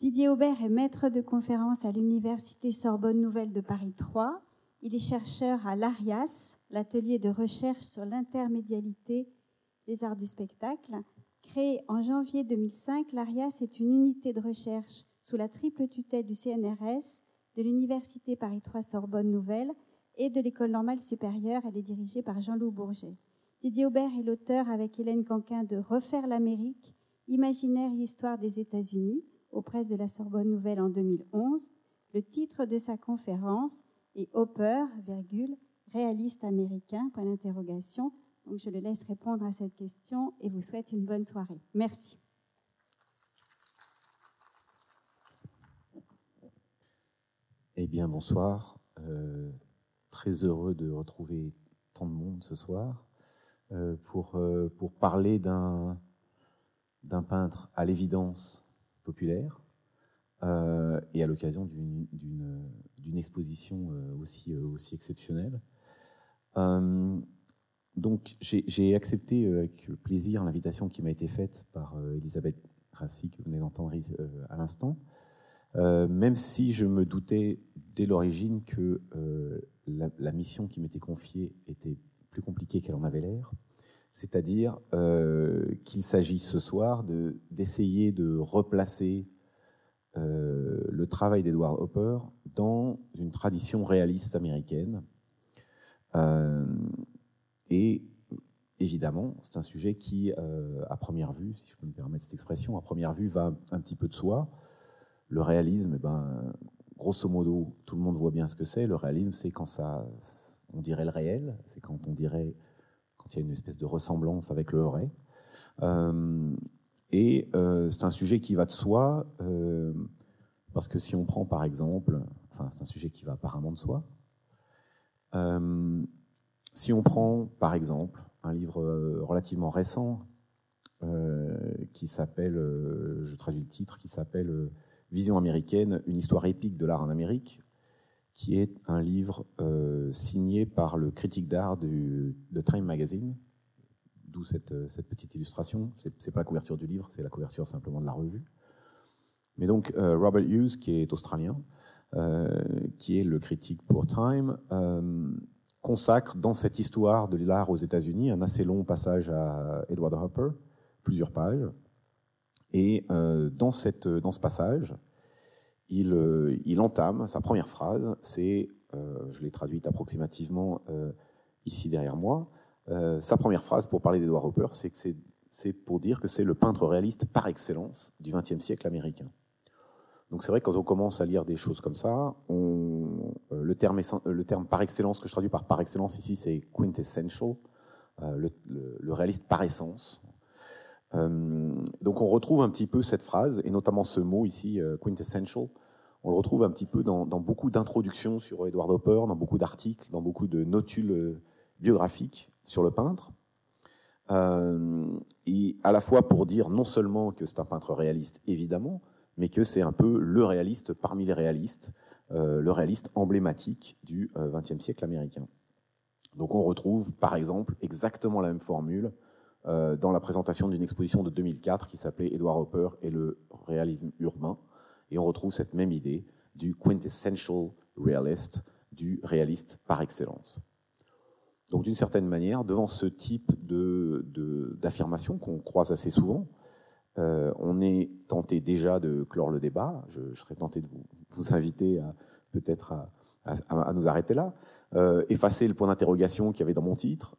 Didier Aubert est maître de conférence à l'Université Sorbonne Nouvelle de Paris 3. Il est chercheur à l'ARIAS, l'atelier de recherche sur l'intermédialité des arts du spectacle. Créé en janvier 2005, l'ARIAS est une unité de recherche sous la triple tutelle du CNRS, de l'Université Paris 3 Sorbonne Nouvelle et de l'École normale supérieure. Elle est dirigée par Jean-Loup Bourget. Didier Aubert est l'auteur avec Hélène Canquin de Refaire l'Amérique, imaginaire et histoire des États-Unis, aux presses de la Sorbonne Nouvelle en 2011. Le titre de sa conférence est Hopper, virgule, réaliste américain, point d'interrogation. Donc je le laisse répondre à cette question et vous souhaite une bonne soirée. Merci. Eh bien, bonsoir. Euh, très heureux de retrouver tant de monde ce soir euh, pour, euh, pour parler d'un peintre à l'évidence populaire euh, et à l'occasion d'une exposition euh, aussi, euh, aussi exceptionnelle. Donc j'ai accepté avec plaisir l'invitation qui m'a été faite par Elisabeth Rassi, que vous venez d'entendre à l'instant, même si je me doutais dès l'origine que la, mission qui m'était confiée était plus compliquée qu'elle en avait l'air c'est-à-dire euh, qu'il s'agit ce soir d'essayer de, replacer euh, le travail d'Edward Hopper dans une tradition réaliste américaine. Euh, et évidemment, c'est un sujet qui, à première vue, si je peux me permettre cette expression, à première vue va un, petit peu de soi. Le réalisme, eh ben, grosso modo, tout le monde voit bien ce que c'est. Le réalisme, c'est quand ça, on dirait le réel, c'est quand on dirait il y a une espèce de ressemblance avec le vrai. Euh, et euh, c'est un sujet qui va de soi, euh, parce que si on prend par exemple, enfin c'est un sujet qui va apparemment de soi, si on prend par exemple un livre relativement récent qui s'appelle, je traduis le titre, qui s'appelle Vision américaine, une histoire épique de l'art en Amérique, qui est un livre euh, signé par le critique d'art de Time Magazine, d'où cette, euh, petite illustration. C'est, n'est pas la couverture du livre, c'est la couverture simplement de la revue. Mais donc euh, Robert Hughes, qui est australien, qui est le critique pour Time, consacre dans cette histoire de l'art aux États-Unis un assez long passage à Edward Hopper, plusieurs pages. Et dans, cette, dans ce passage, euh, il, entame sa première phrase, c'est, euh, je l'ai traduite approximativement euh, ici derrière moi, sa première phrase pour parler d'Edward Hopper, c'est que c'est pour dire que c'est le peintre réaliste par excellence du XXe siècle américain. Donc c'est vrai que quand on commence à lire des choses comme ça, le, terme, par excellence que je traduis par par excellence ici, c'est quintessential, le, le, réaliste par essence. Euh, donc on retrouve un petit peu cette phrase, et notamment ce mot ici, euh, quintessential, on le retrouve un petit peu dans, beaucoup d'introductions sur Edward Hopper, dans beaucoup d'articles, dans beaucoup de notules euh, biographiques sur le peintre. et à la fois pour dire non seulement que c'est un peintre réaliste, évidemment, mais que c'est un peu le réaliste parmi les réalistes, le réaliste emblématique du XXe siècle américain. Donc on retrouve, par exemple, exactement la même formule euh, dans la présentation d'une exposition de 2004 qui s'appelait Edward Hopper et le réalisme urbain. Et on retrouve cette même idée du quintessential realist, du réaliste par excellence. Donc d'une certaine manière, devant ce type d'affirmation de, qu'on croise assez souvent, euh, on est tenté déjà de clore le débat. Je, serais tenté de vous, vous inviter peut-être à, nous arrêter là, euh, effacer le point d'interrogation qu'il y avait dans mon titre,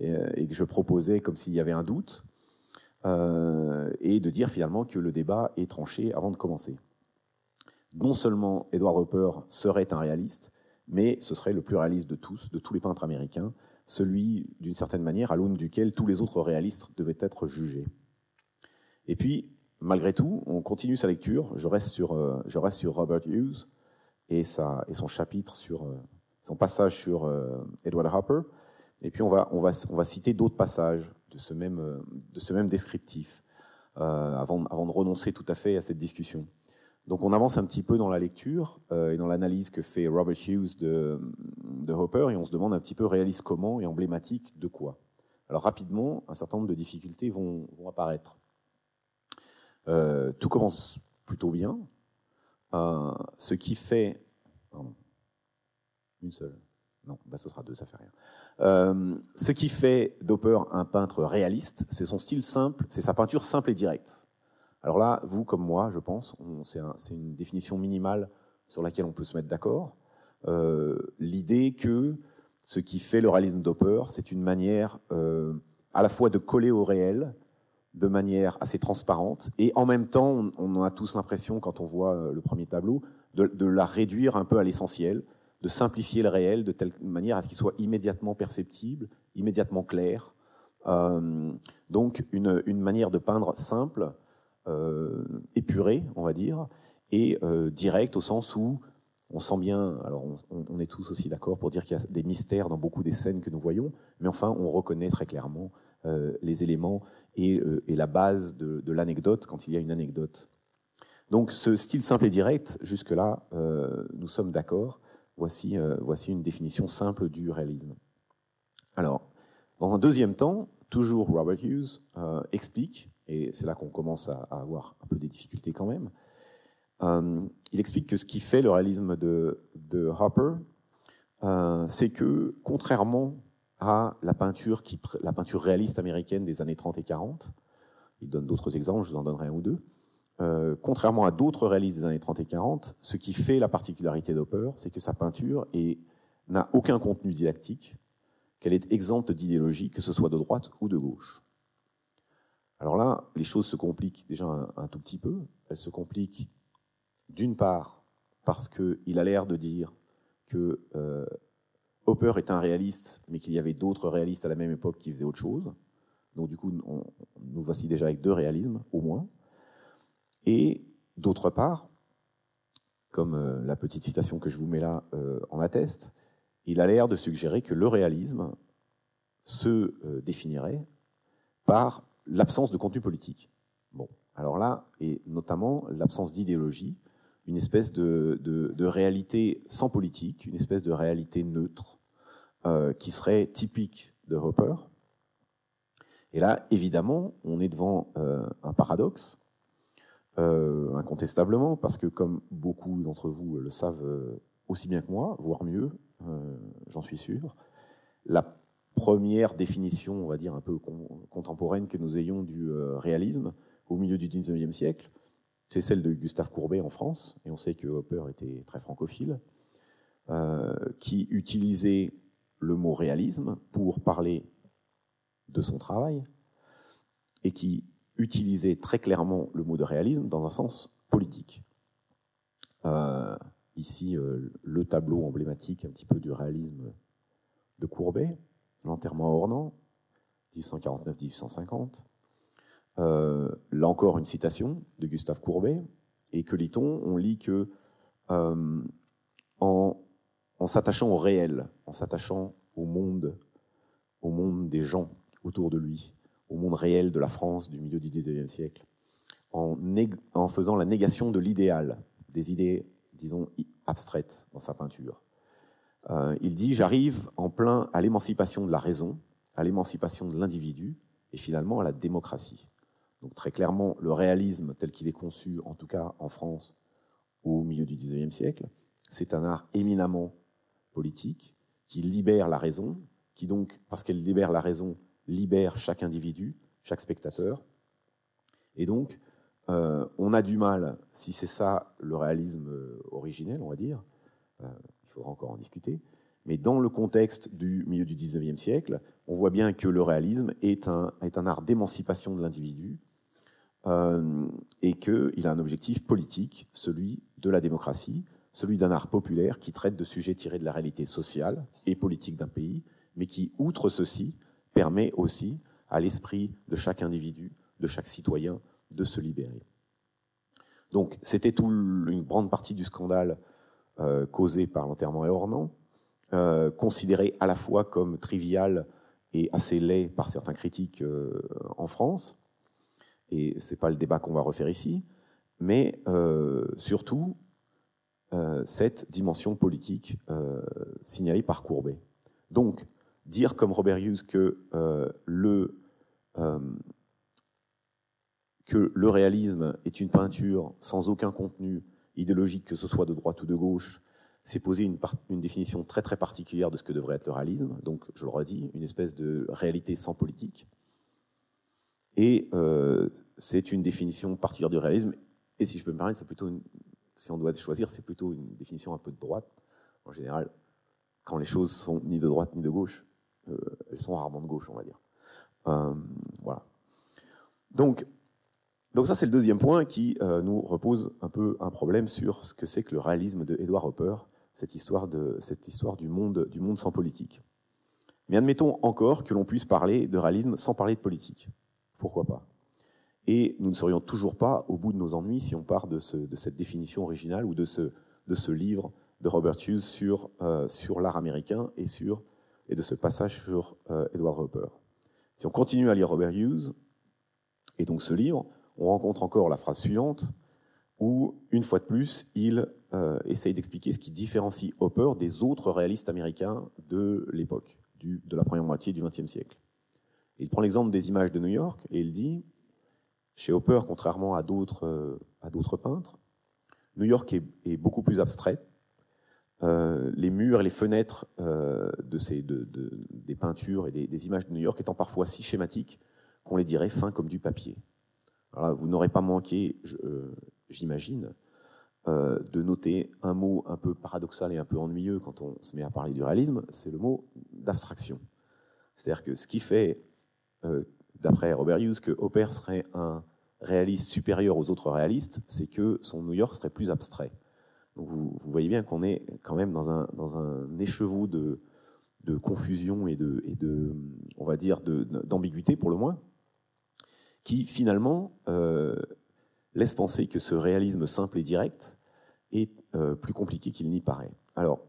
euh, et, que je proposais comme s'il y avait un doute, euh, et de dire finalement que le débat est tranché avant de commencer. Non seulement Edward Hopper serait un réaliste, mais ce serait le plus réaliste de tous, de tous les peintres américains, celui d'une certaine manière à l'aune duquel tous les autres réalistes devaient être jugés. Et puis, malgré tout, on continue sa lecture. Je reste sur, euh, je reste sur Robert Hughes et, sa, et son chapitre sur son passage sur Edward Hopper. Et puis on va, on va, on va citer d'autres passages de ce même, de ce même descriptif euh, avant, avant de renoncer tout à fait à cette discussion. Donc on avance un petit peu dans la lecture euh, et dans l'analyse que fait Robert Hughes de, de, Hopper et on se demande un petit peu réaliste comment et emblématique de quoi. Alors rapidement, un certain nombre de difficultés vont, vont apparaître. Euh, tout commence plutôt bien. ce qui fait... Pardon, une seule. Non, bah ce sera deux, ça fait rien. ce qui fait Doper un peintre réaliste, c'est son style simple, c'est sa peinture simple et directe. Alors là, vous comme moi, je pense, c'est une définition minimale sur laquelle on peut se mettre d'accord. Euh, l'idée que ce qui fait le réalisme Doppler, c'est une manière euh, à la fois de coller au réel, de manière assez transparente, et en même temps, on, a tous l'impression, quand on voit euh, le premier tableau, de, la réduire un peu à l'essentiel, de simplifier le réel de telle manière à ce qu'il soit immédiatement perceptible, immédiatement clair. donc une, manière de peindre simple, épurée, on va dire, et directe au sens où on sent bien, alors on, est tous aussi d'accord pour dire qu'il y a des mystères dans beaucoup des scènes que nous voyons, mais enfin on reconnaît très clairement euh, les éléments euh, et, la base de, l'anecdote quand il y a une anecdote. Donc ce style simple et direct, jusque-là, euh, nous sommes d'accord. Voici, voici une définition simple du réalisme. Alors, dans un deuxième temps, toujours Robert Hughes explique, et c'est là qu'on commence à, avoir un peu des difficultés quand même, euh, il explique que ce qui fait le réalisme de, Hopper, euh, c'est que contrairement à la peinture, qui, la peinture réaliste américaine des années 30 et 40, il donne d'autres exemples, je vous en donnerai un ou deux, euh, contrairement à d'autres réalistes des années 30 et 40, ce qui fait la particularité d'Hopper, c'est que sa peinture n'a aucun contenu didactique, qu'elle est exempte d'idéologie, que ce soit de droite ou de gauche. Alors là, les choses se compliquent déjà un, tout petit peu. Elles se compliquent d'une part, parce qu'il a l'air de dire que euh, Hopper est un réaliste, mais qu'il y avait d'autres réalistes à la même époque qui faisaient autre chose. Donc du coup, nous voici déjà avec deux réalismes, au moins. Et d'autre part, comme euh, la petite citation que je vous mets là euh, en atteste, il a l'air de suggérer que le réalisme se définirait par l'absence de contenu politique. Bon, alors là, et notamment l'absence d'idéologie, une espèce de, réalité sans politique, une espèce de réalité neutre, euh, qui serait typique de Hopper. Et là, évidemment, on est devant euh, un paradoxe, euh, incontestablement, parce que comme beaucoup d'entre vous le savent aussi bien que moi, voire mieux, j'en suis sûr, la première définition, on va dire, un peu contemporaine que nous ayons du réalisme au milieu du XIXe siècle, c'est celle de Gustave Courbet en France, et on sait que Hopper était très francophile, euh, qui utilisait le mot réalisme pour parler de son travail, et qui utilisait très clairement le mot de réalisme dans un sens politique. Euh, ici, euh, le tableau emblématique un petit peu du réalisme de Courbet, l'enterrement à Ornans, 1849-1850. Euh, là encore, une citation de Gustave Courbet. Et que lit-on? On lit que euh, en, s'attachant au réel, en s'attachant au monde, au monde des gens autour de lui, au monde réel de la France du milieu du XIXe siècle, en, faisant la négation de l'idéal, des idées, disons, abstraites dans sa peinture. Euh, il dit J'arrive en plein à l'émancipation de la raison, à l'émancipation de l'individu et finalement à la démocratie. Donc très clairement, le réalisme tel qu'il est conçu, en tout cas en France, au milieu du XIXe siècle, c'est un art éminemment politique qui libère la raison, qui donc, parce qu'elle libère la raison, libère chaque individu, chaque spectateur. Et donc, euh, on a du mal, si c'est ça le réalisme euh, originel, on va dire, euh, il faudra encore en discuter, mais dans le contexte du milieu du XIXe siècle, on voit bien que le réalisme est un, est un art d'émancipation de l'individu, euh, et qu'il a un objectif politique, celui de la démocratie, celui d'un art populaire qui traite de sujets tirés de la réalité sociale et politique d'un pays, mais qui, outre ceci, permet aussi à l'esprit de chaque individu, de chaque citoyen, de se libérer. Donc, c'était une grande partie du scandale euh, causé par l'enterrement et Ornans, euh, considéré à la fois comme trivial et assez laid par certains critiques en France, et ce n'est pas le débat qu'on va refaire ici, mais euh, surtout euh, cette dimension politique euh, signalée par Courbet. Donc, dire comme Robert Hughes que, le, que le réalisme est une peinture sans aucun contenu idéologique, que ce soit de droite ou de gauche, c'est poser une, définition très très particulière de ce que devrait être le réalisme. Donc, je le redis, une espèce de réalité sans politique. Et euh, c'est une définition particulière du réalisme. Et si je peux me permettre, plutôt, si on doit choisir, c'est plutôt une définition un peu de droite. En général, quand les choses sont ni de droite ni de gauche, euh, elles sont rarement de gauche, on va dire. Euh, voilà. Donc, donc ça, c'est le deuxième point qui euh, nous repose un peu un problème sur ce que c'est que le réalisme de Edward Hopper, cette histoire, de, cette histoire du, monde, du monde sans politique. Mais admettons encore que l'on puisse parler de réalisme sans parler de politique. Pourquoi pas? Et nous ne serions toujours pas au bout de nos ennuis si on part de, ce, de cette définition originale ou de ce, de ce livre de Robert Hughes sur, euh, sur l'art américain et, sur, et de ce passage sur euh, Edward Hopper. Si on continue à lire Robert Hughes, et donc ce livre, on rencontre encore la phrase suivante, où, une fois de plus, il euh, essaye d'expliquer ce qui différencie Hopper des autres réalistes américains de l'époque, de la première moitié du XXe siècle. Il prend l'exemple des images de New York et il dit, chez Hopper, contrairement à d'autres euh, peintres, New York est, est beaucoup plus abstrait. Euh, les murs les fenêtres euh, des peintures et des, images de New York étant parfois si schématiques qu'on les dirait fins comme du papier. Vous n'aurez pas manqué, euh, j'imagine, de noter un mot un peu paradoxal et un peu ennuyeux quand on se met à parler du réalisme, c'est le mot d'abstraction. C'est-à-dire que ce qui fait, d'après Robert Hughes, que Hopper serait un réaliste supérieur aux autres réalistes, c'est que son New York serait plus abstrait. Vous, voyez bien qu'on est quand même dans un, écheveau de, confusion et de, on va dire, d'ambiguïté pour le moins, qui finalement euh, laisse penser que ce réalisme simple et direct est euh, plus compliqué qu'il n'y paraît. Alors,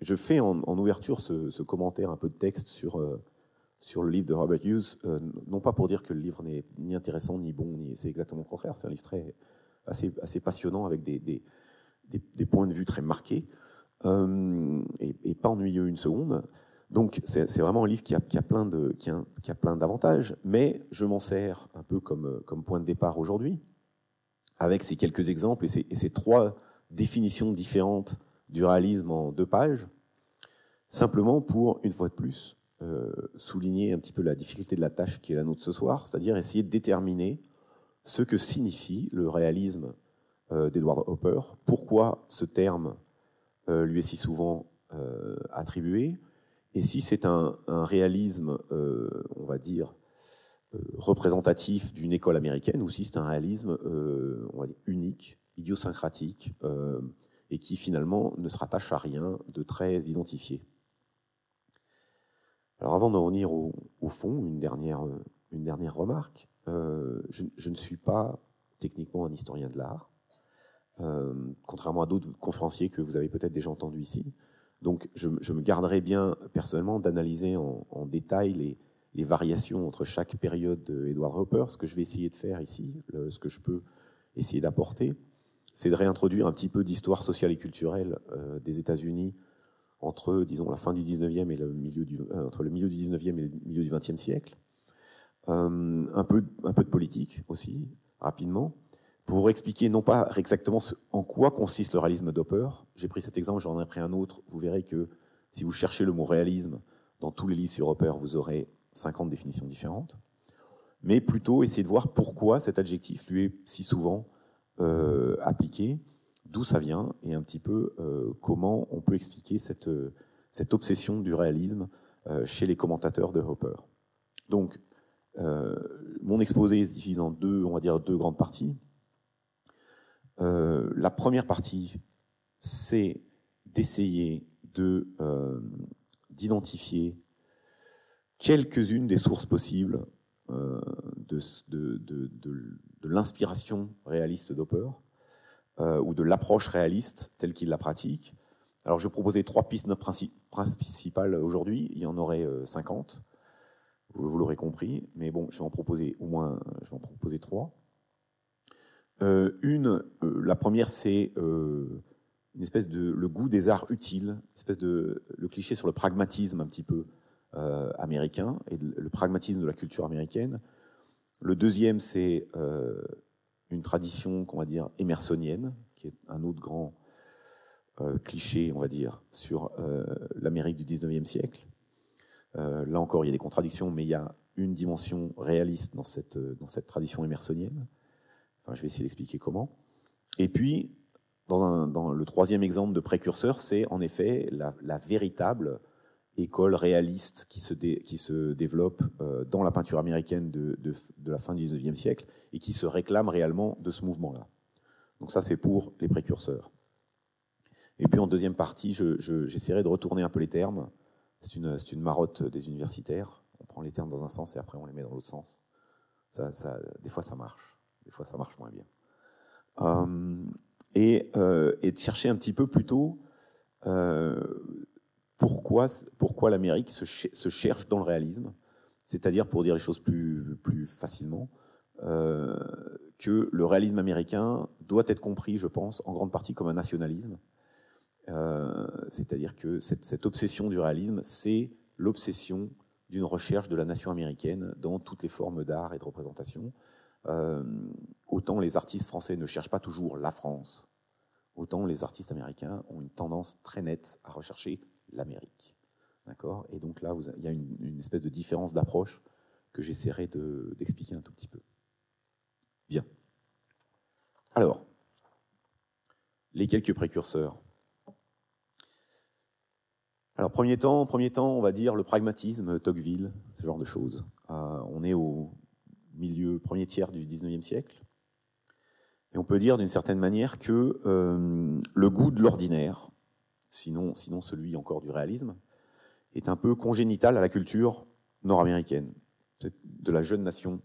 je fais en, ouverture ce, commentaire, un peu de texte sur, euh, sur le livre de Robert Hughes, non pas pour dire que le livre n'est ni intéressant, ni bon, ni c'est exactement le contraire, c'est un livre très, assez, assez passionnant avec des, des, points de vue très marqués euh, et, pas ennuyeux une seconde. Donc c'est vraiment un livre qui a, plein de qui a, plein d'avantages, mais je m'en sers un peu comme comme point de départ aujourd'hui, avec ces quelques exemples et ces, trois définitions différentes du réalisme en deux pages, simplement pour une fois de plus euh, souligner un petit peu la difficulté de la tâche qui est la nôtre ce soir, c'est-à-dire essayer de déterminer ce que signifie le réalisme euh, d'Edward Hopper, pourquoi ce terme euh, lui est si souvent euh, attribué, et si c'est un, réalisme, euh, on va dire, euh, représentatif d'une école américaine, ou si c'est un réalisme euh, unique, idiosyncratique, euh, et qui finalement ne se rattache à rien de très identifié? Alors avant d'en venir au, fond, une dernière, remarque. Je, ne suis pas techniquement un historien de l'art, contrairement à d'autres conférenciers que vous avez peut-être déjà entendus ici. Donc je, me garderai bien personnellement d'analyser en, détail les, variations entre chaque période d'Edward Hopper. Ce que je vais essayer de faire ici, ce que je peux essayer d'apporter, c'est de réintroduire un petit peu d'histoire sociale et culturelle euh, des États-Unis entre, disons, la fin du 19e et le milieu du, euh, entre le milieu du 19e et le milieu du 20e siècle. Euh, un, peu, un peu de politique aussi, rapidement pour expliquer non pas exactement en quoi consiste le réalisme d'Hopper. J'ai pris cet exemple, j'en ai pris un autre. Vous verrez que si vous cherchez le mot réalisme dans tous les livres sur Hopper, vous aurez 50 définitions différentes. Mais plutôt essayer de voir pourquoi cet adjectif lui est si souvent euh, appliqué, d'où ça vient et un petit peu euh, comment on peut expliquer cette, cette obsession du réalisme euh, chez les commentateurs de Hopper. Donc, euh, mon exposé se divise en deux, on va dire deux grandes parties. Euh, la première partie, c'est d'essayer de euh, d'identifier quelques-unes des sources possibles euh, de, de, de, l'inspiration réaliste d'Hopper ou de l'approche réaliste telle qu'il la pratique. Alors, je proposer trois pistes principales aujourd'hui. Il y en aurait 50. Vous, vous l'aurez compris, mais bon, je vais en proposer au moins, je vais en proposer trois. Euh, une, euh, la première, c'est euh, une espèce de le goût des arts utiles, espèce de le cliché sur le pragmatisme un petit peu américain et le pragmatisme de la culture américaine, Le deuxième, c'est une tradition qu'on va dire émersonienne, qui est un autre grand cliché, on va dire, sur l'Amérique du 19e siècle. là encore, il y a des contradictions, mais il y a une dimension réaliste dans cette, dans cette tradition émersonienne. Je vais essayer d'expliquer comment. Et puis, dans, un, dans, le troisième exemple de précurseur, c'est en effet la, véritable école réaliste qui se, qui se développe euh, dans la peinture américaine de, la fin du XIXe siècle et qui se réclame réellement de ce mouvement-là. Donc ça, c'est pour les précurseurs. Et puis en deuxième partie, j'essaierai de retourner un peu les termes. C'est une, marotte des universitaires. On prend les termes dans un sens et après on les met dans l'autre sens. Des fois, ça marche. Des fois, ça marche moins bien. Euh, et, euh, et, de chercher un petit peu plutôt pourquoi, pourquoi l'Amérique se, cherche dans le réalisme, c'est-à-dire, pour dire les choses plus, plus facilement, euh, que le réalisme américain doit être compris, je pense, en grande partie comme un nationalisme. Euh, c'est-à-dire que cette, obsession du réalisme, c'est l'obsession d'une recherche de la nation américaine dans toutes les formes d'art et de représentation. Euh, autant les artistes français ne cherchent pas toujours la France, autant les artistes américains ont une tendance très nette à rechercher l'Amérique. D'accord? Et donc là, il y a une, espèce de différence d'approche que j'essaierai d'expliquer un tout petit peu. Bien. Alors, les quelques précurseurs. Alors, premier temps, premier temps, on va dire le pragmatisme, Tocqueville, ce genre de choses. Euh, on est au milieu, premier tiers du 19e siècle. Et on peut dire d'une certaine manière que euh, le goût de l'ordinaire, sinon, sinon celui encore du réalisme, est un peu congénital à la culture nord-américaine, de la jeune nation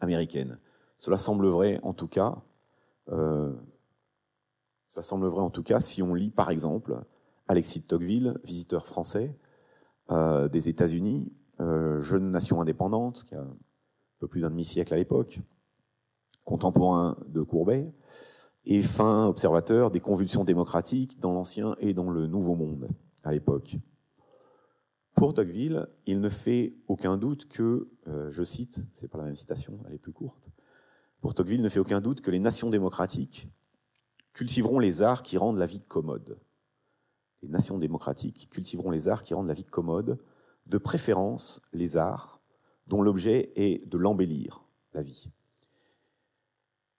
américaine. Cela semble vrai en tout cas. Euh, cela semble vrai en tout cas si on lit par exemple Alexis de Tocqueville, visiteur français euh, des États-Unis, jeune nation indépendante, qui a peu plus d'un demi-siècle à l'époque, contemporain de Courbet, et fin observateur des convulsions démocratiques dans l'Ancien et dans le Nouveau Monde à l'époque. Pour Tocqueville, il ne fait aucun doute que, euh, je cite, c'est pas la même citation, elle est plus courte, pour Tocqueville, il ne fait aucun doute que les nations démocratiques cultiveront les arts qui rendent la vie commode. Les nations démocratiques cultiveront les arts qui rendent la vie commode, de préférence les arts dont l'objet est de l'embellir, la vie.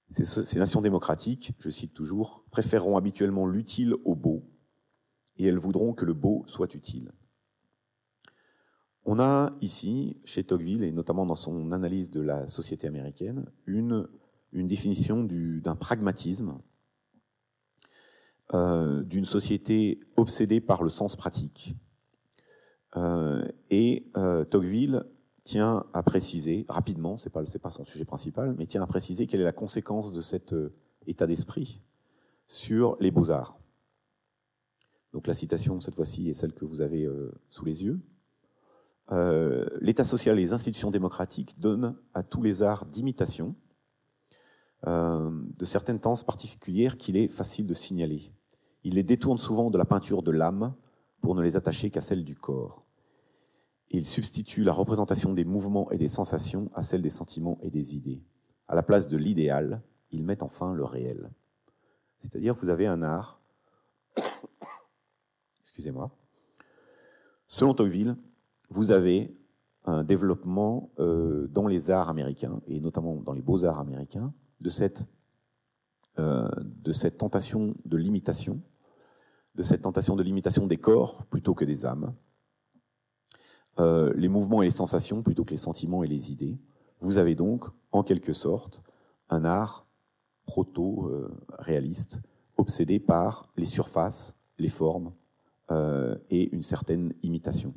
Ces, nations démocratiques, je cite toujours, préféreront habituellement l'utile au beau, et elles voudront que le beau soit utile. On a ici, chez Tocqueville, et notamment dans son analyse de la société américaine, une, définition d'un pragmatisme, euh, d'une société obsédée par le sens pratique. Euh, et euh, Tocqueville tient à préciser, rapidement, ce n'est pas, pas son sujet principal, mais tient à préciser quelle est la conséquence de cet euh, état d'esprit sur les beaux-arts. Donc la citation, cette fois-ci, est celle que vous avez euh, sous les yeux. Euh, L'État social et les institutions démocratiques donnent à tous les arts d'imitation de certaines tendances particulières qu'il est facile de signaler. Il les détourne souvent de la peinture de l'âme pour ne les attacher qu'à celle du corps. Il substitue la représentation des mouvements et des sensations à celle des sentiments et des idées. À la place de l'idéal, il met enfin le réel. C'est-à-dire que vous avez un art, excusez-moi, selon Tocqueville, vous avez un développement euh, dans les arts américains, et notamment dans les beaux-arts américains, euh, de cette tentation de l'imitation, de cette tentation de l'imitation des corps plutôt que des âmes, euh, les mouvements et les sensations plutôt que les sentiments et les idées. Vous avez donc, en quelque sorte, un art proto-réaliste, obsédé par les surfaces, les formes euh, et une certaine imitation.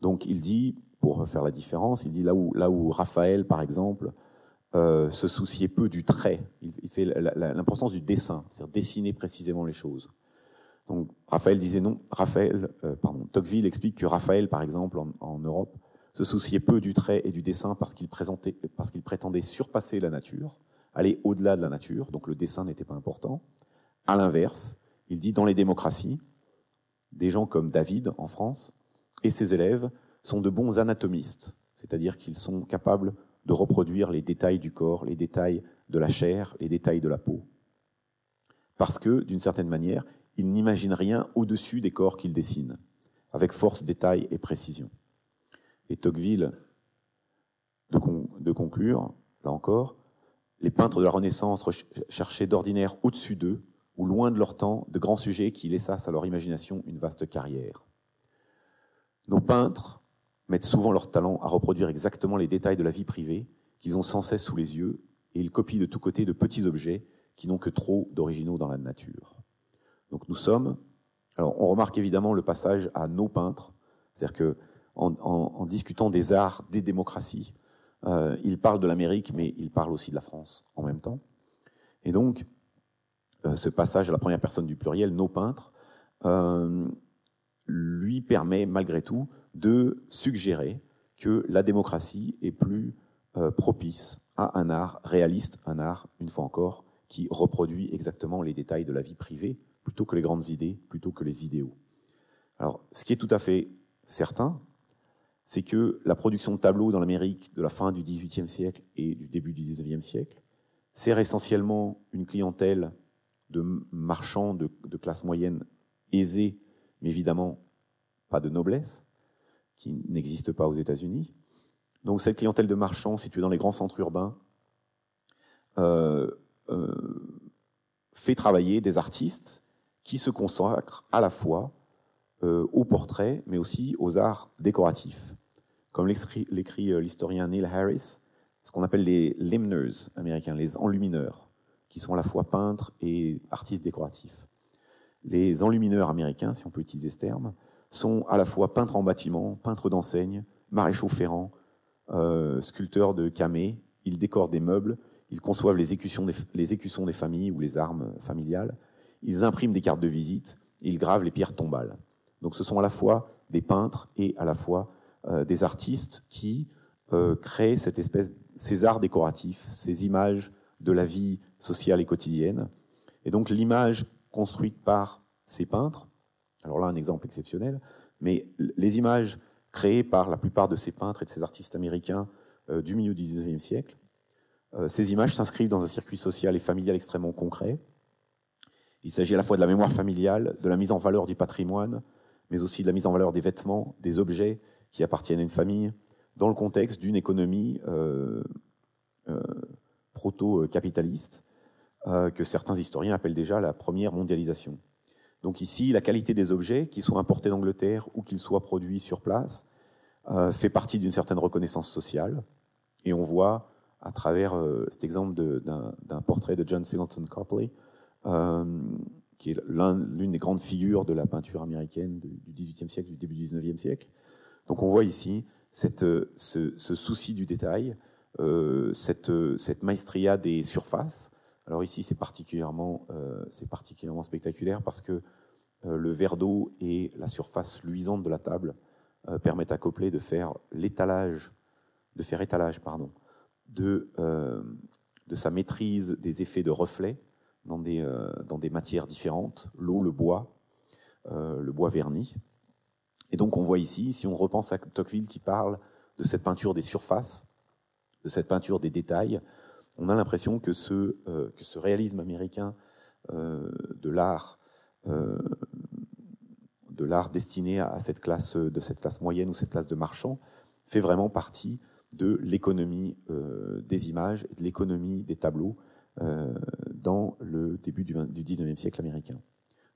Donc il dit, pour faire la différence, il dit là où, là où Raphaël, par exemple, euh, se souciait peu du trait, il fait l'importance du dessin, c'est-à-dire dessiner précisément les choses. Donc, Raphaël disait non. Raphaël, euh, pardon, Tocqueville explique que Raphaël, par exemple, en, Europe, se souciait peu du trait et du dessin parce qu'il qu'il prétendait surpasser la nature, aller au-delà de la nature. Donc, le dessin n'était pas important. À l'inverse, il dit dans les démocraties, des gens comme David en France et ses élèves sont de bons anatomistes, c'est-à-dire qu'ils sont capables de reproduire les détails du corps, les détails de la chair, les détails de la peau. Parce que, d'une certaine manière, il n'imagine rien au-dessus des corps qu'il dessine, avec force, détail et précision. Et Tocqueville, de, conclure, là encore, les peintres de la Renaissance cherchaient d'ordinaire au-dessus d'eux, ou loin de leur temps, de grands sujets qui laissassent à leur imagination une vaste carrière. Nos peintres mettent souvent leur talent à reproduire exactement les détails de la vie privée qu'ils ont sans cesse sous les yeux, et ils copient de tous côtés de petits objets qui n'ont que trop d'originaux dans la nature. Donc nous sommes, alors on remarque évidemment le passage à nos peintres, c'est-à-dire que en, discutant des arts, des démocraties, euh, il parle de l'Amérique, mais il parle aussi de la France en même temps. Et donc, euh, ce passage à la première personne du pluriel, nos peintres, euh, lui permet malgré tout de suggérer que la démocratie est plus propice à un art réaliste, un art, une fois encore, qui reproduit exactement les détails de la vie privée, plutôt que les grandes idées, plutôt que les idéaux. Alors, ce qui est tout à fait certain, c'est que la production de tableaux dans l'Amérique de la fin du XVIIIe siècle et du début du XIXe siècle sert essentiellement une clientèle de marchands de, classe moyenne aisée, mais évidemment pas de noblesse, qui n'existe pas aux États-Unis. Donc cette clientèle de marchands située dans les grands centres urbains euh, euh, fait travailler des artistes qui se consacrent à la fois euh, au portrait, mais aussi aux arts décoratifs. Comme l'écrit euh, l'historien Neil Harris, ce qu'on appelle les limners américains, les enlumineurs, qui sont à la fois peintres et artistes décoratifs. Les enlumineurs américains, si on peut utiliser ce terme, sont à la fois peintres en bâtiment, peintres d'enseigne, maréchaux ferrants, euh, sculpteurs de camées, ils décorent des meubles, ils conçoivent les écussons des familles ou les armes familiales, ils impriment des cartes de visite, ils gravent les pierres tombales. Donc ce sont à la fois des peintres et à la fois euh, des artistes qui euh, créent cette espèce, ces arts décoratifs, ces images de la vie sociale et quotidienne. Et donc l'image construite par ces peintres, alors là un exemple exceptionnel, mais les images créées par la plupart de ces peintres et de ces artistes américains euh, du milieu du XIXe siècle, ces images s'inscrivent dans un circuit social et familial extrêmement concret. Il s'agit à la fois de la mémoire familiale, de la mise en valeur du patrimoine, mais aussi de la mise en valeur des vêtements, des objets qui appartiennent à une famille, dans le contexte d'une économie euh, euh, proto-capitaliste, euh, que certains historiens appellent déjà la première mondialisation. Donc ici, la qualité des objets, qu'ils soient importés d'Angleterre ou qu'ils soient produits sur place, fait partie d'une certaine reconnaissance sociale. Et on voit, à travers cet exemple d'un portrait de John Singleton Copley, qui est l'une des grandes figures de la peinture américaine du XVIIIe siècle, du début du XIXe siècle. Donc on voit ici ce, souci du détail, euh, cette, maestria des surfaces. Alors ici, c'est particulièrement, euh, spectaculaire parce que euh, le verre d'eau et la surface luisante de la table permettent à Copley de faire l'étalage, de faire étalage, pardon, de, de sa maîtrise des effets de reflet dans des, euh, dans des matières différentes, l'eau, le bois, euh, le bois verni. Et donc on voit ici, si on repense à Tocqueville qui parle de cette peinture des surfaces, de cette peinture des détails, on a l'impression que ce, euh, que ce réalisme américain de l'art, de l'art destiné à cette classe, de cette classe moyenne ou cette classe de marchands, fait vraiment partie de l'économie des images, de l'économie des tableaux, dans le début du, du 19e siècle américain.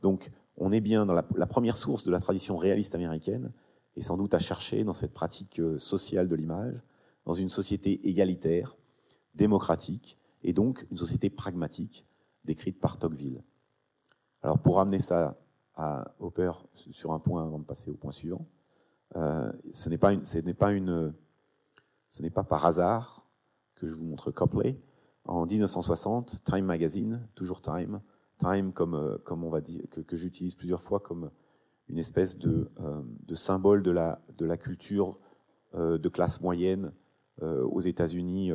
Donc on est bien dans la, première source de la tradition réaliste américaine, et sans doute à chercher dans cette pratique euh, sociale de l'image, dans une société égalitaire, démocratique, et donc une société pragmatique, décrite par Tocqueville. Alors pour amener ça à Hopper sur un point avant de passer au point suivant, euh, ce n'est pas, pas, une, ce n'est pas par hasard que je vous montre Copley, en 1960, Time Magazine, toujours Time, Time comme, euh, comme on va dire, que, j'utilise plusieurs fois comme une espèce de, euh, symbole de la, de la culture euh, de classe moyenne aux États-Unis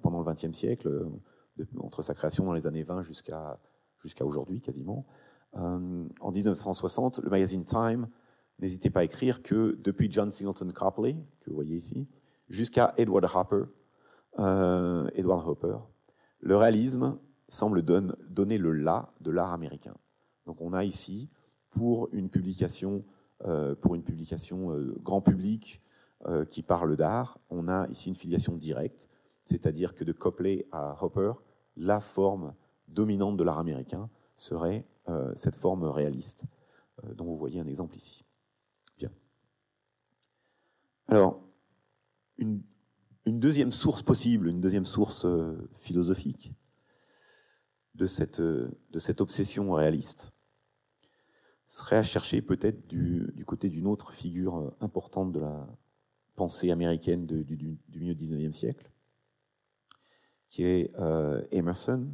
pendant le XXe siècle, entre sa création dans les années 20 jusqu'à jusqu'à aujourd'hui quasiment. en 1960, le magazine Time n'hésitait pas à écrire que depuis John Singleton Copley, que vous voyez ici, jusqu'à Edward Hopper, euh, Edward Hopper, le réalisme semble donner le là de l'art américain. Donc on a ici, pour une publication, euh, euh, grand public qui parle d'art, on a ici une filiation directe, c'est-à-dire que de Copley à Hopper, la forme dominante de l'art américain serait cette forme réaliste, dont vous voyez un exemple ici. Bien. Alors, une, deuxième source possible, une deuxième source euh, philosophique de cette, euh, de cette obsession réaliste serait à chercher peut-être du, côté d'une autre figure euh, importante de la pensée américaine du, du, milieu du 19e siècle, qui est Emerson.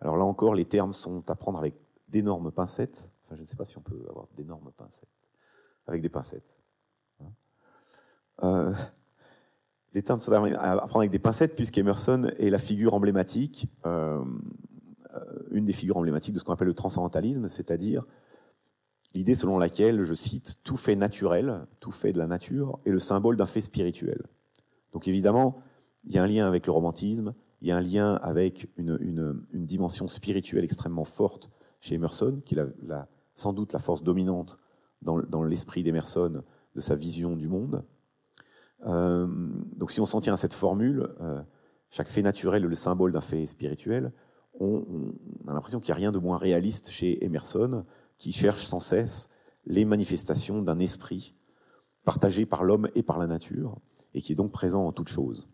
Alors là encore, les termes sont à prendre avec d'énormes pincettes. Enfin, je ne sais pas si on peut avoir d'énormes pincettes. Avec des pincettes. Hein les termes à prendre avec des pincettes, puisqu'Emerson est la figure emblématique, euh, euh, une des figures emblématiques de ce qu'on appelle le transcendantalisme, c'est-à-dire l'idée selon laquelle, je cite, tout fait naturel, tout fait de la nature, est le symbole d'un fait spirituel. Donc évidemment, il y a un lien avec le romantisme, il y a un lien avec une, dimension spirituelle extrêmement forte chez Emerson, qui est sans doute la force dominante dans l'esprit d'Emerson de sa vision du monde. Euh, donc si on s'en tient à cette formule, euh, chaque fait naturel est le symbole d'un fait spirituel, on, a l'impression qu'il n'y a rien de moins réaliste chez Emerson, qui cherche sans cesse les manifestations d'un esprit partagé par l'homme et par la nature, et qui est donc présent en toute chose.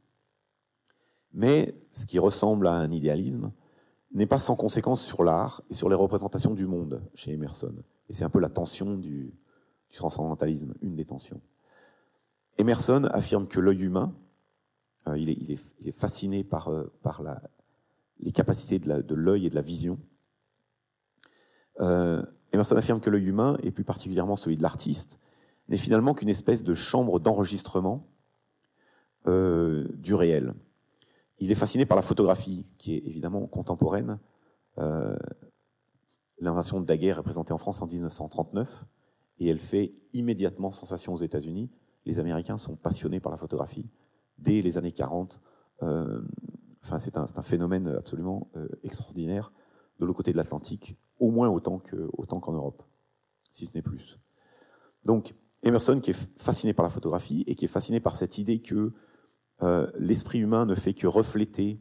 Mais ce qui ressemble à un idéalisme n'est pas sans conséquence sur l'art et sur les représentations du monde chez Emerson. Et c'est un peu la tension du transcendantalisme, une des tensions. Emerson affirme que l'œil humain, euh, il, est, fasciné par, euh, les capacités de l'œil et de la vision. Euh, Emerson affirme que l'œil humain, et plus particulièrement celui de l'artiste, n'est finalement qu'une espèce de chambre d'enregistrement du réel. Il est fasciné par la photographie, qui est évidemment contemporaine. L'invasion de Daguerre est présentée en France en 1939, et elle fait immédiatement sensation aux États-Unis les Américains sont passionnés par la photographie dès les années 40. Euh, c'est un, phénomène absolument euh, extraordinaire de l'autre côté de l'Atlantique, au moins autant qu'en Europe, si ce n'est plus. Donc, Emerson, qui est fasciné par la photographie et qui est fasciné par cette idée que euh, l'esprit humain ne fait que refléter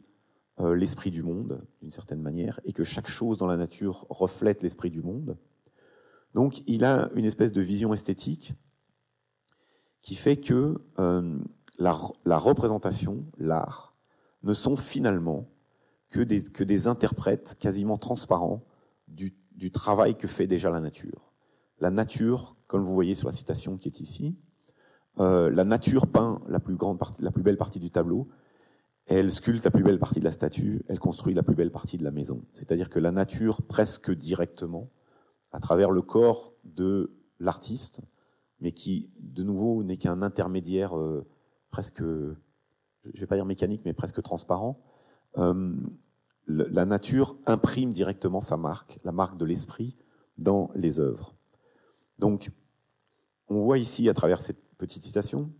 l'esprit du monde, d'une certaine manière, et que chaque chose dans la nature reflète l'esprit du monde. Donc, il a une espèce de vision esthétique qui fait que euh, la, représentation, l'art, ne sont finalement que des, interprètes quasiment transparents du, travail que fait déjà la nature. La nature, comme vous voyez sur la citation qui est ici, euh, la nature peint la plus belle partie du tableau, elle sculpte la plus belle partie de la statue, elle construit la plus belle partie de la maison. C'est-à-dire que la nature, presque directement, à travers le corps de l'artiste, mais qui, de nouveau, n'est qu'un intermédiaire euh, presque, je ne vais pas dire mécanique, mais presque transparent. Euh, la nature imprime directement sa marque, la marque de l'esprit, dans les œuvres. Donc, on voit ici, à travers cette petite citation,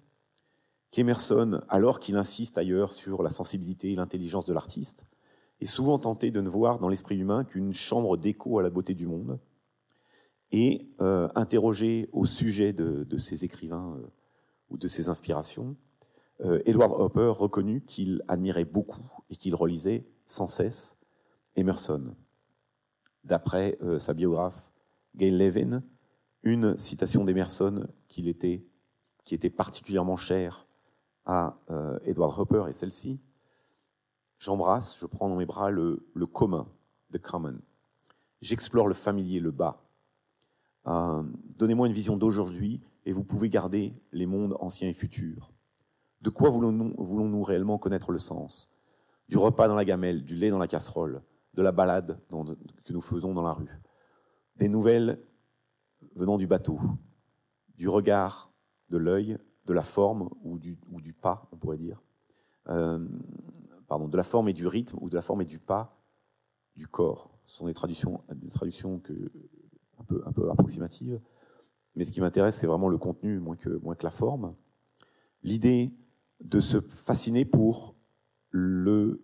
qu'Emerson, alors qu'il insiste ailleurs sur la sensibilité et l'intelligence de l'artiste, est souvent tenté de ne voir dans l'esprit humain qu'une chambre d'écho à la beauté du monde, et euh, interrogé au sujet de, de ces écrivains euh, ou de ses inspirations, euh, Edward Hopper reconnut qu'il admirait beaucoup et qu'il relisait sans cesse Emerson. D'après sa biographe Gail Levin, une citation d'Emerson qui était, qui était particulièrement chère à Edward Hopper est celle-ci. J'embrasse, je prends dans mes bras le, le commun, the common. J'explore le familier, le bas. Euh, donnez-moi une vision d'aujourd'hui et vous pouvez garder les mondes anciens et futurs. De quoi voulons-nous réellement connaître le sens? Du repas dans la gamelle, du lait dans la casserole, de la balade que nous faisons dans la rue, des nouvelles venant du bateau, du regard, de l'œil, de la forme ou du, pas, on pourrait dire, euh, pardon, de la forme et du rythme ou de la forme et du pas du corps. Ce sont traductions, des traductions que un peu, approximative. Mais ce qui m'intéresse, c'est vraiment le contenu, moins que, moins que la forme. L'idée de se fasciner pour le,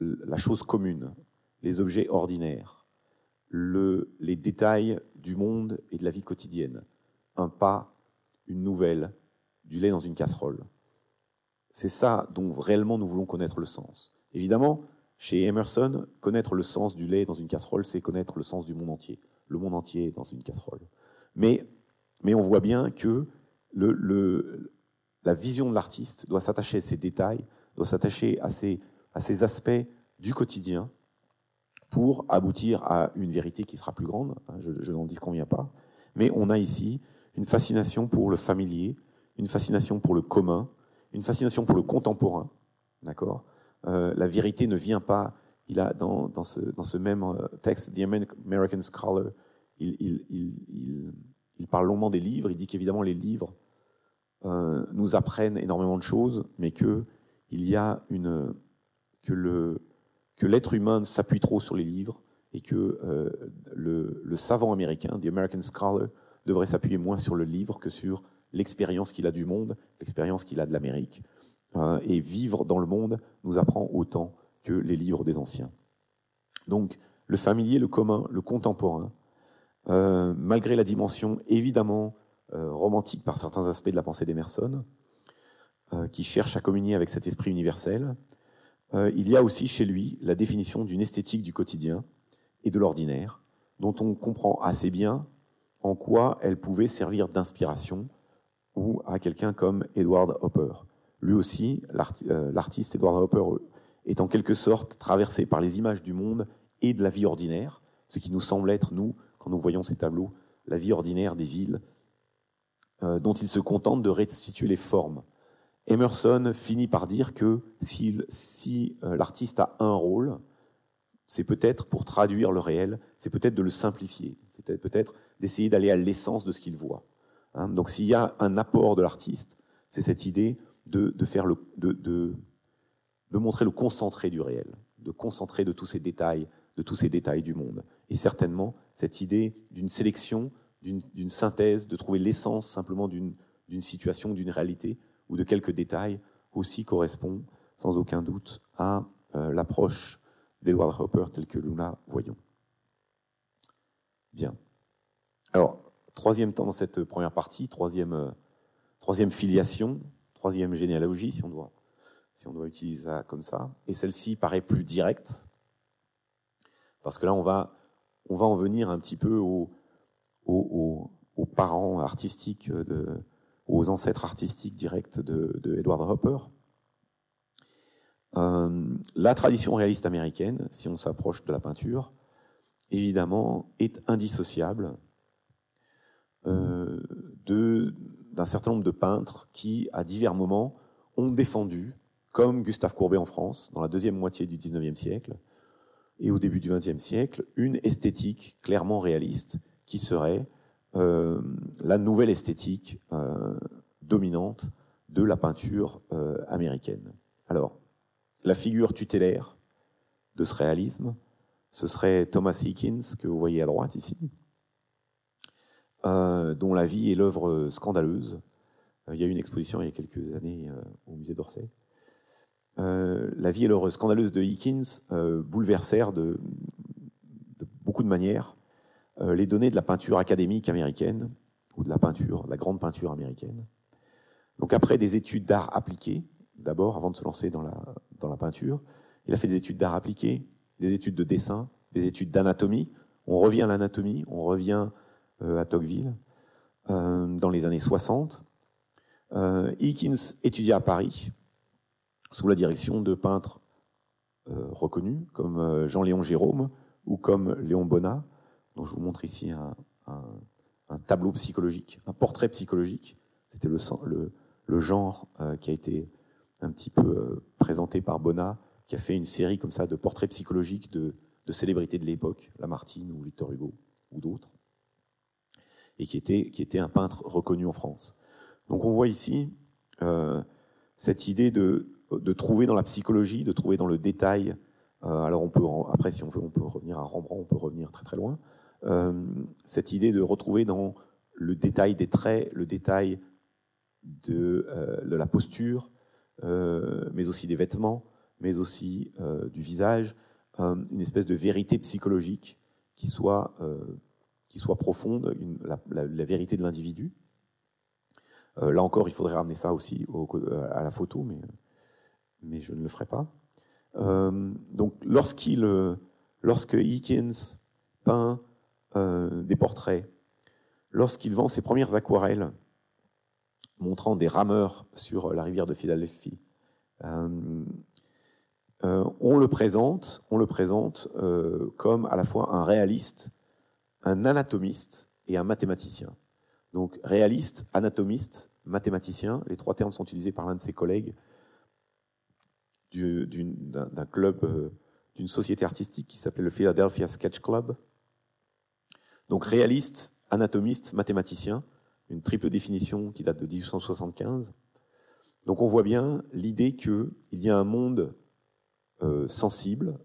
la chose commune, les objets ordinaires, le, les détails du monde et de la vie quotidienne. Un pas, une nouvelle, du lait dans une casserole. C'est ça dont réellement nous voulons connaître le sens. Évidemment, chez Emerson, connaître le sens du lait dans une casserole, c'est connaître le sens du monde entier. Le monde entier dans une casserole. Mais, mais on voit bien que la vision de l'artiste doit s'attacher à ces détails, doit s'attacher à ces, à aspects du quotidien pour aboutir à une vérité qui sera plus grande. Hein, je, n'en dis conviens pas. Mais on a ici une fascination pour le familier, une fascination pour le commun, une fascination pour le contemporain. D'accord? La vérité ne vient pas. Il a dans, ce, même euh, texte, The American Scholar, il, parle longuement des livres. Il dit qu'évidemment les livres euh, nous apprennent énormément de choses, mais que il y a une que l'être humain s'appuie trop sur les livres et que euh, le, le, savant américain, the American scholar, devrait s'appuyer moins sur le livre que sur l'expérience qu'il a du monde, l'expérience qu'il a de l'Amérique. Euh, et vivre dans le monde nous apprend autant que les livres des anciens. Donc, le familier, le commun, le contemporain, euh, malgré la dimension évidemment euh, romantique par certains aspects de la pensée d'Emerson, euh, qui cherche à communier avec cet esprit universel, il y a aussi chez lui la définition d'une esthétique du quotidien et de l'ordinaire, dont on comprend assez bien en quoi elle pouvait servir d'inspiration ou à quelqu'un comme Edward Hopper. Lui aussi, euh, l'artiste Edward Hopper est en quelque sorte traversé par les images du monde et de la vie ordinaire, ce qui nous semble être, nous, quand nous voyons ces tableaux, la vie ordinaire des villes, euh, dont il se contente de restituer les formes. Emerson finit par dire que si, euh, l'artiste a un rôle, c'est peut-être pour traduire le réel, c'est peut-être de le simplifier, c'est peut-être d'essayer d'aller à l'essence de ce qu'il voit. Hein. Donc s'il y a un apport de l'artiste, c'est cette idée de, de faire le, de, de, de, montrer le concentré du réel, de concentrer de tous ces détails, de tous ces détails du monde. Et certainement cette idée d'une sélection, d'une synthèse, de trouver l'essence simplement d'une situation, d'une réalité ou de quelques détails aussi correspond sans aucun doute à euh, l'approche d'Edward Hopper telle que nous la voyons. Bien. Alors, troisième temps dans cette première partie, troisième, euh, troisième filiation, troisième généalogie, si on, doit, si on doit utiliser ça comme ça. Et celle-ci paraît plus directe, parce que là, on va, on va en venir un petit peu aux, parents artistiques, de, aux ancêtres artistiques directs de, de Edward Hopper. Euh, la tradition réaliste américaine, si on s'approche de la peinture, évidemment, est indissociable euh, d'un certain nombre de peintres qui, à divers moments, ont défendu, comme Gustave Courbet en France, dans la deuxième moitié du XIXe siècle et au début du XXe siècle, une esthétique clairement réaliste qui serait euh, la nouvelle esthétique euh, dominante de la peinture euh, américaine. Alors, la figure tutélaire de ce réalisme, ce serait Thomas Hickins, que vous voyez à droite ici, dont la vie est l'œuvre scandaleuse. Euh, il y a eu une exposition il y a quelques années euh, au musée d'Orsay. la vie et l'œuvre scandaleuse de Hickins bouleversèrent de, beaucoup de manières les données de la peinture académique américaine, ou de la peinture, la grande peinture américaine. Donc après des études d'art appliquées, d'abord, avant de se lancer dans la, dans la peinture, il a fait des études d'art appliquées, des études de dessin, des études d'anatomie. On revient à l'anatomie, on revient euh, à Tocqueville, euh, dans les années 60. Euh, Hickins étudia à Paris, sous la direction de peintres reconnus, comme Jean-Léon Gérôme ou comme Léon Bonnat, dont je vous montre ici un, tableau psychologique, un portrait psychologique. C'était le, genre qui a été un petit peu présenté par Bonnat, qui a fait une série comme ça de portraits psychologiques de, de célébrités de l'époque, Lamartine ou Victor Hugo ou d'autres et qui était, qui était un peintre reconnu en France. Donc on voit ici euh, cette idée de, de trouver dans la psychologie, de trouver dans le détail. Euh, alors on peut, après si on veut, on peut revenir à Rembrandt, on peut revenir très très loin. Euh, cette idée de retrouver dans le détail des traits, le détail de, la posture, mais aussi des vêtements, mais aussi du visage, une espèce de vérité psychologique qui soit, soit profonde, la, vérité de l'individu. là encore, il faudrait ramener ça aussi à la photo, mais, je ne le ferai pas. donc, lorsqu'il, lorsque peint des portraits, lorsqu'il vend ses premières aquarelles, montrant des rameurs sur la rivière de Philadelphie. Euh, euh, on le présente, euh, comme à la fois un réaliste, un anatomiste et un mathématicien. Donc réaliste, anatomiste, mathématicien, les trois termes sont utilisés par l'un de ses collègues d'un club, d'une société artistique qui s'appelait le Philadelphia Sketch Club. Donc réaliste, anatomiste, mathématicien, une triple définition qui date de 1875. Donc on voit bien l'idée qu'il y a un monde euh, sensible,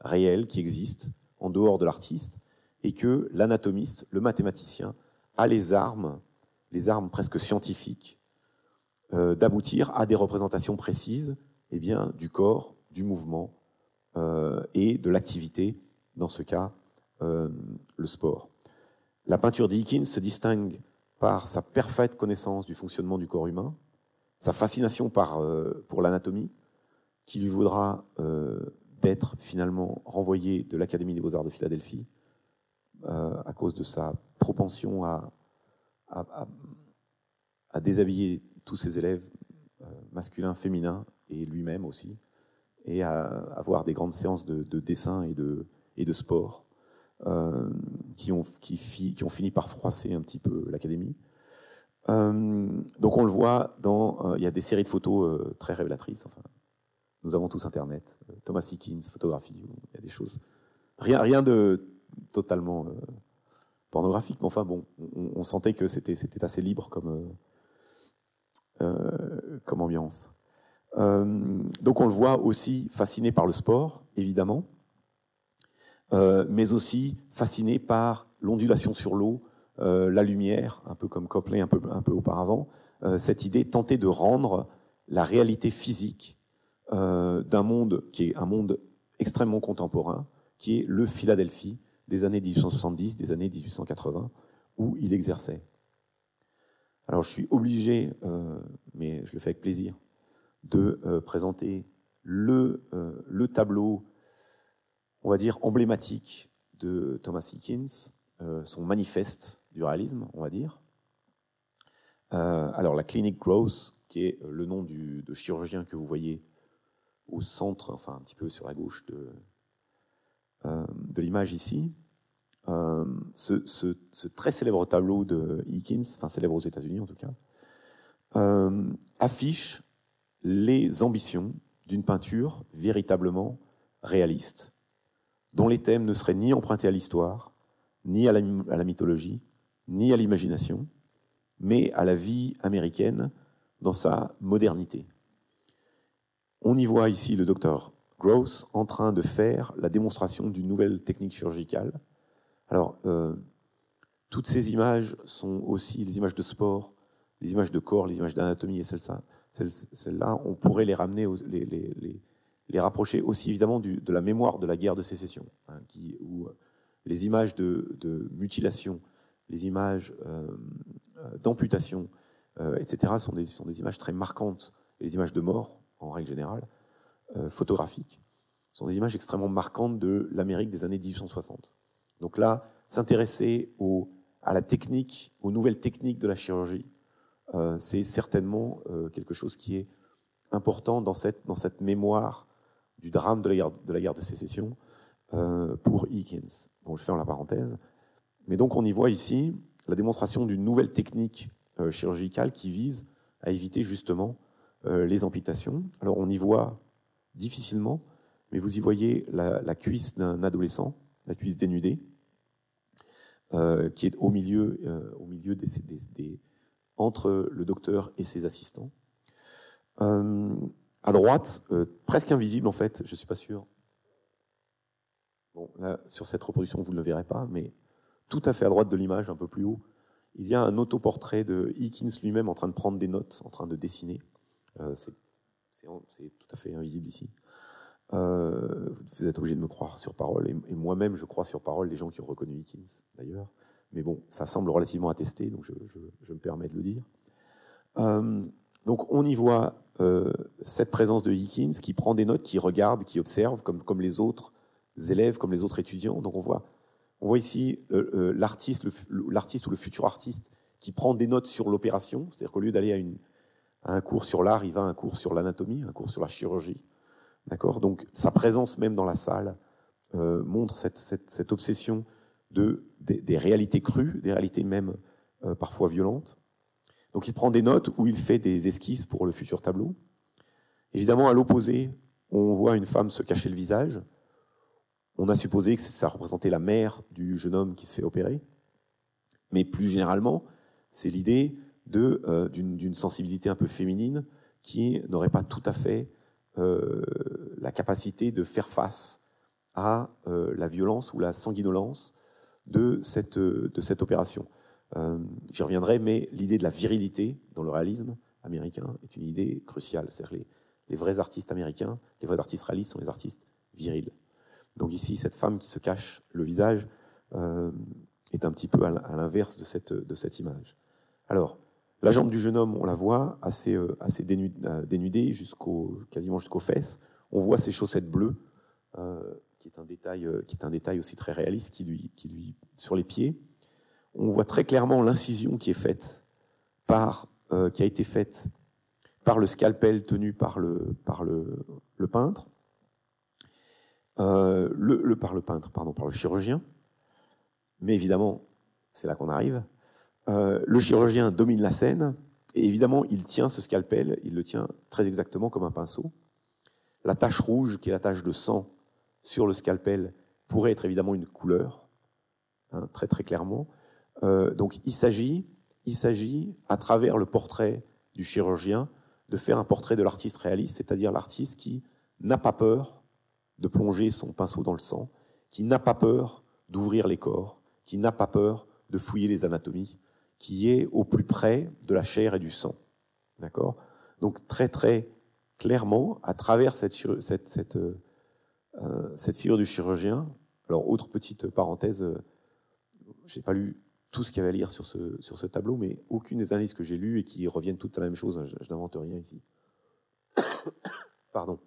réel, qui existe en dehors de l'artiste, et que l'anatomiste, le mathématicien, a les armes, les armes presque scientifiques, euh, d'aboutir à des représentations précises eh bien, du corps, du mouvement euh, et de l'activité, dans ce cas, le sport. La peinture d'Eakins se distingue par sa parfaite connaissance du fonctionnement du corps humain, sa fascination euh, pour l'anatomie, qui lui vaudra euh, d'être finalement renvoyé de l'Académie des beaux-arts de Philadelphie euh, à cause de sa propension à, à, déshabiller tous ses élèves, masculins, féminins, et lui-même aussi, et à avoir des grandes séances de, dessin et de, et de sport. Euh, qui, ont, qui, ont fini par froisser un petit peu l'académie. Euh, donc on le voit dans, euh, il y a des séries de photos très révélatrices. Enfin, nous avons tous Internet, Thomas Hickins, photographie, il y a des choses, rien, rien de totalement pornographique, mais enfin bon, on, sentait que c'était assez libre comme comme ambiance. donc on le voit aussi fasciné par le sport, évidemment. Euh, mais aussi fasciné par l'ondulation sur l'eau, euh, la lumière, un peu comme Copley un peu, un peu auparavant, euh, cette idée tenter de rendre la réalité physique d'un monde qui est un monde extrêmement contemporain, qui est le Philadelphie des années 1870, des années 1880, où il exerçait. Alors je suis obligé, mais je le fais avec plaisir, de présenter le, le tableau on va dire, emblématique de Thomas Hickins, euh, son manifeste du réalisme, on va dire. Euh, alors, la Clinic Growth, qui est le nom du, de chirurgien que vous voyez au centre, enfin un petit peu sur la gauche de, euh, de l'image ici, ce, très célèbre tableau de Hickins, enfin célèbre aux États-Unis en tout cas, affiche les ambitions d'une peinture véritablement réaliste, dont les thèmes ne seraient ni empruntés à l'histoire, ni à la, mythologie, ni à l'imagination, mais à la vie américaine dans sa modernité. On y voit ici le docteur Gross en train de faire la démonstration d'une nouvelle technique chirurgicale. Alors, euh, toutes ces images sont aussi les images de sport, les images de corps, les images d'anatomie et celles-là, on pourrait les ramener, les, rapprocher aussi évidemment de la mémoire de la guerre de sécession, hein, où euh, les images de, mutilation, les images euh, d'amputation, etc., sont des, sont des, images très marquantes, et les images de mort, en règle générale, photographiques, sont des images extrêmement marquantes de l'Amérique des années 1860. Donc là, s'intéresser à la technique, aux nouvelles techniques de la chirurgie, c'est certainement quelque chose qui est important dans cette, mémoire du drame de la guerre de, sécession euh, pour Eakins. Bon, je ferme la parenthèse. Mais donc on y voit ici la démonstration d'une nouvelle technique euh, chirurgicale qui vise à éviter justement euh, les amputations. Alors on y voit difficilement, mais vous y voyez la, cuisse d'un adolescent, la cuisse dénudée, qui est au milieu, au milieu des, entre le docteur et ses assistants. À droite, euh, presque invisible en fait, je ne suis pas sûr. Bon, là, sur cette reproduction, vous ne le verrez pas, mais tout à fait à droite de l'image, un peu plus haut, il y a un autoportrait de Eakins lui-même en train de prendre des notes, en train de dessiner. Euh, c'est tout à fait invisible ici. vous êtes obligé de me croire sur parole, et, moi-même, je crois sur parole les gens qui ont reconnu Higgins, d'ailleurs. Mais bon, ça semble relativement attesté, donc je, me permets de le dire. donc on y voit cette présence de Higgins qui prend des notes, qui regarde, qui observe, comme, comme les autres élèves, comme les autres étudiants. Donc on voit, on voit ici l'artiste, l'artiste ou le futur artiste qui prend des notes sur l'opération, c'est-à-dire qu'au lieu d'aller à, une, un cours sur l'art, il va un cours sur l'anatomie, un cours sur la chirurgie. D'accord? Donc sa présence même dans la salle euh, montre cette, obsession de, des, réalités crues, des réalités même euh, parfois violentes. Donc il prend des notes où il fait des esquisses pour le futur tableau. Évidemment, à l'opposé, on voit une femme se cacher le visage. On a supposé que ça représentait la mère du jeune homme qui se fait opérer. Mais plus généralement, c'est l'idée euh, d'une sensibilité un peu féminine qui n'aurait pas tout à fait euh, la capacité de faire face à euh, la violence ou la sanguinolence de cette, de cette opération. J'y reviendrai, mais l'idée de la virilité dans le réalisme américain est une idée cruciale. C'est-à-dire les, les vrais artistes américains, les vrais artistes réalistes sont les artistes virils. Donc ici, cette femme qui se cache le visage est un petit peu à l'inverse de cette, de cette image. Alors, la jambe du jeune homme, on la voit assez, euh, euh, dénudée jusqu'au, quasiment jusqu'aux fesses. On voit ses chaussettes bleues, euh, qui, est un détail, qui est un détail aussi très réaliste, qui lui, sur les pieds. On voit très clairement l'incision qui est faite par, qui a été faite par le scalpel tenu par le, par le, peintre, par le peintre, pardon, par le chirurgien. Mais évidemment, c'est là qu'on arrive. Euh, le chirurgien domine la scène, et évidemment, il tient ce scalpel, il le tient très exactement comme un pinceau. La tache rouge, qui est la tache de sang sur le scalpel, pourrait être évidemment une couleur, hein, très très clairement. Euh, donc il s'agit, il s'agit, à travers le portrait du chirurgien, de faire un portrait de l'artiste réaliste, c'est-à-dire l'artiste qui n'a pas peur de plonger son pinceau dans le sang, qui n'a pas peur d'ouvrir les corps, qui n'a pas peur de fouiller les anatomies, qui est au plus près de la chair et du sang. D'accord? Donc très très clairement, à travers euh, euh, cette, figure du chirurgien, alors autre petite parenthèse, euh, je n'ai pas lu tout ce qu'il y avait à lire sur ce, tableau, mais aucune des analyses que j'ai lues et qui reviennent toutes à la même chose, hein, je, n'invente rien ici. Pardon.